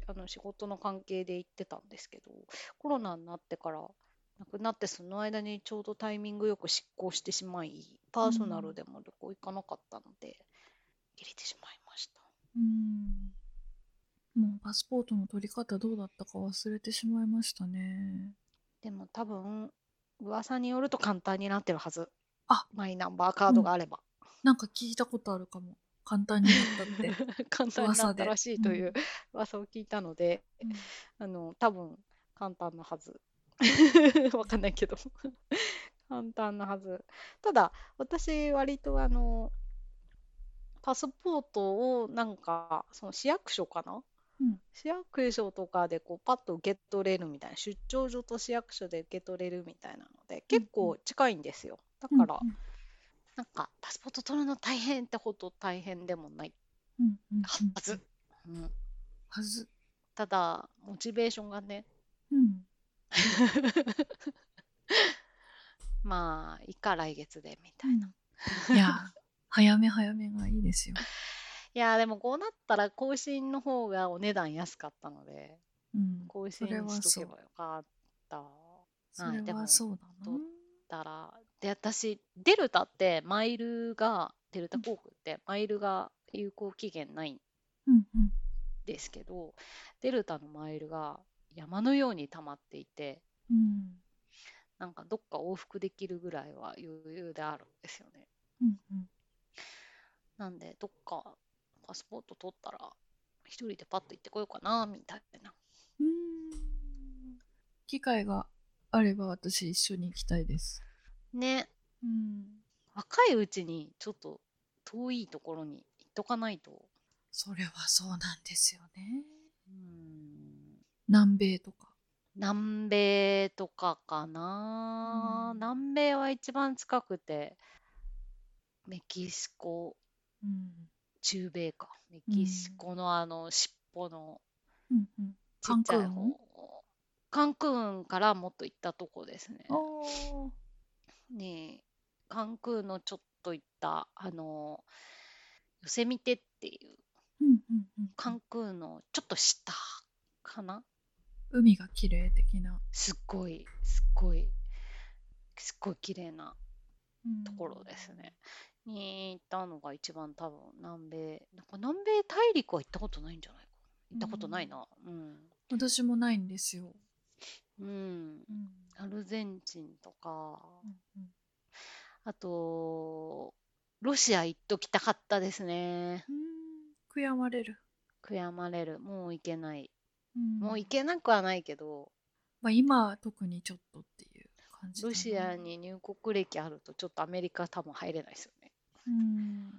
あの仕事の関係で行ってたんですけど、コロナになってからなくなってその間にちょうどタイミングよく執行してしまい、パーソナルでも旅行行かなかったので、入れてしまいました。うんもうパスポートの取り方どうだったか忘れてしまいましたね。でも多分、噂によると簡単になってるはず。あマイナンバーカードがあれば。なんか聞いたことあるかも。簡単になったって。[LAUGHS] 簡単になったらしいという噂を聞いたので、あの、多分簡単なはず。[LAUGHS] わかんないけど。簡単なはず。ただ、私、割とあの、パスポートをなんか、その市役所かな？うん市役所とかでこうパッと受け取れるみたいな、出張所と市役所で受け取れるみたいなので、結構近いんですよ。だから、うんなんか、パスポート取るの大変ってほど大変でもないうんうんうんはず。うんはず。ただ、モチベーションがね、うん。[LAUGHS] まあ、いいか来月でみたいな。いや、早め早めがいいですよ。いや、でもこうなったら更新の方がお値段安かったので、うん。更新しとけばよかった。それはそうだな。どたら、で、私、デルタってマイルが、デルタ航空ってマイルが有効期限ないんうんうん。ですけど、デルタのマイルが山のように溜まっていて、うん。なんかどっか往復できるぐらいは余裕であるんですよね。うんうん。なんで、どっかパスポート取ったら、一人でパッと行ってこようかな、みたいな。うーん。機会があれば私一緒に行きたいです。ね、うん。若いうちにちょっと遠いところに行っとかないと。それはそうなんですよね。うん南米とか。南米とかかな、うん南米は一番近くて、メキシコ、うん。中米か。メキシコのあの尻尾のうんうん。ちっちゃいカンクン？方。カンクンからもっと行ったとこですね。おー。に、カンクンのちょっと行った、あの、ヨセミテっていう、うんうんうん。カンクンのちょっと下かな？海が綺麗的なすっごい、すっごい、すっごい綺麗なところですね。に行ったのが一番多分南米、なんか南米大陸は行ったことないんじゃないかな。行ったことないな。うん。私もないんですよ。うん。うんアルゼンチンとか、うんあと、ロシア行っときたかったですね。うん、悔やまれる。悔やまれる。もう行けない。うんもう行けなくはないけど、まあ、今は特にちょっとっていうロシアに入国歴あるとちょっとアメリカ多分入れないですよね。うん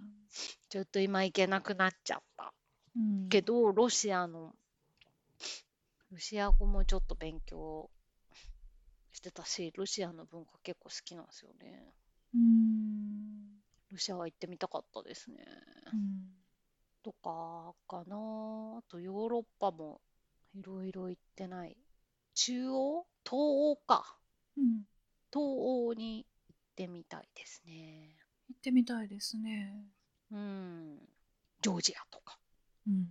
ちょっと今行けなくなっちゃった。うんけど、ロシアの、ロシア語もちょっと勉強してたし、ロシアの文化結構好きなんですよね。うんロシアは行ってみたかったですね。うんとかかなあとヨーロッパもいろいろ行ってない。中央？東欧か。うん東欧に行ってみたいですね。行ってみたいですね。うん。ジョージアとか。うん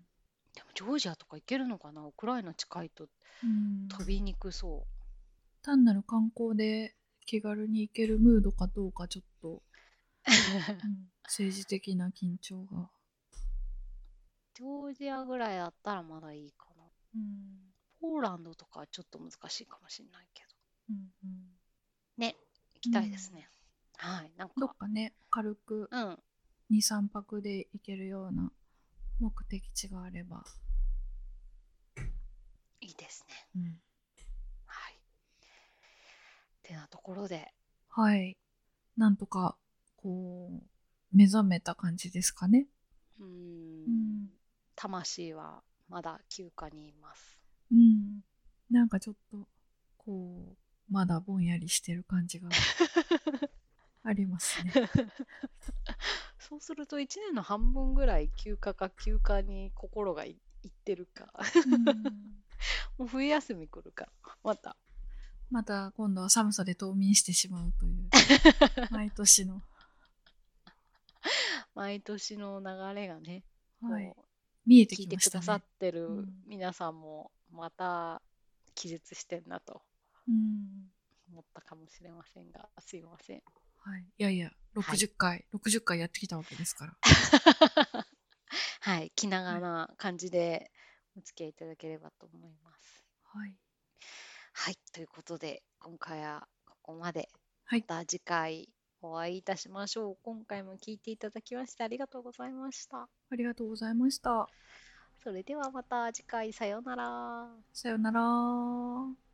でもジョージアとか行けるのかな？ウクライナ近いとうん飛びにくそ単なる観光で気軽に行けるムードかどうかちょっと、う。[LAUGHS] うん政治的な緊張が。ジョージアぐらいだったらまだいいかな。うんポーランドとかはちょっと難しいかもしれないけど。うんうんね、行きたいですね。はい。なんか、どっかね軽くうん。23泊で行けるような目的地があれば、いいですね。うんはい。てなところで、はいなんとかこう目覚めた感じですかね。うーんうん魂はまだ休暇にいます。うん、なんかちょっとこうまだぼんやりしてる感じが [LAUGHS] ありますね。[LAUGHS] そうすると1年の半分ぐらい休暇か休暇に心がいいってるか。うん [LAUGHS] もう冬休み来るから、また。また今度は寒さで冬眠してしまうという [LAUGHS] 毎年の、毎年の流れがね、はい、見えて聞いきましたねてくださっ。てるうん皆さんもまた気絶してんなとうん思ったかもしれませんが、すいません。はい、いやいや60回、60回やってきたわけですから。[LAUGHS] はい、気長な感じでお付き合いいただければと思います。はい、はい、ということで、今回はここまで。はいまた次回お会いいたしましょう。今回も聞いていただきましてありがとうございました。ありがとうございました。それではまた次回さようなら。さよなら。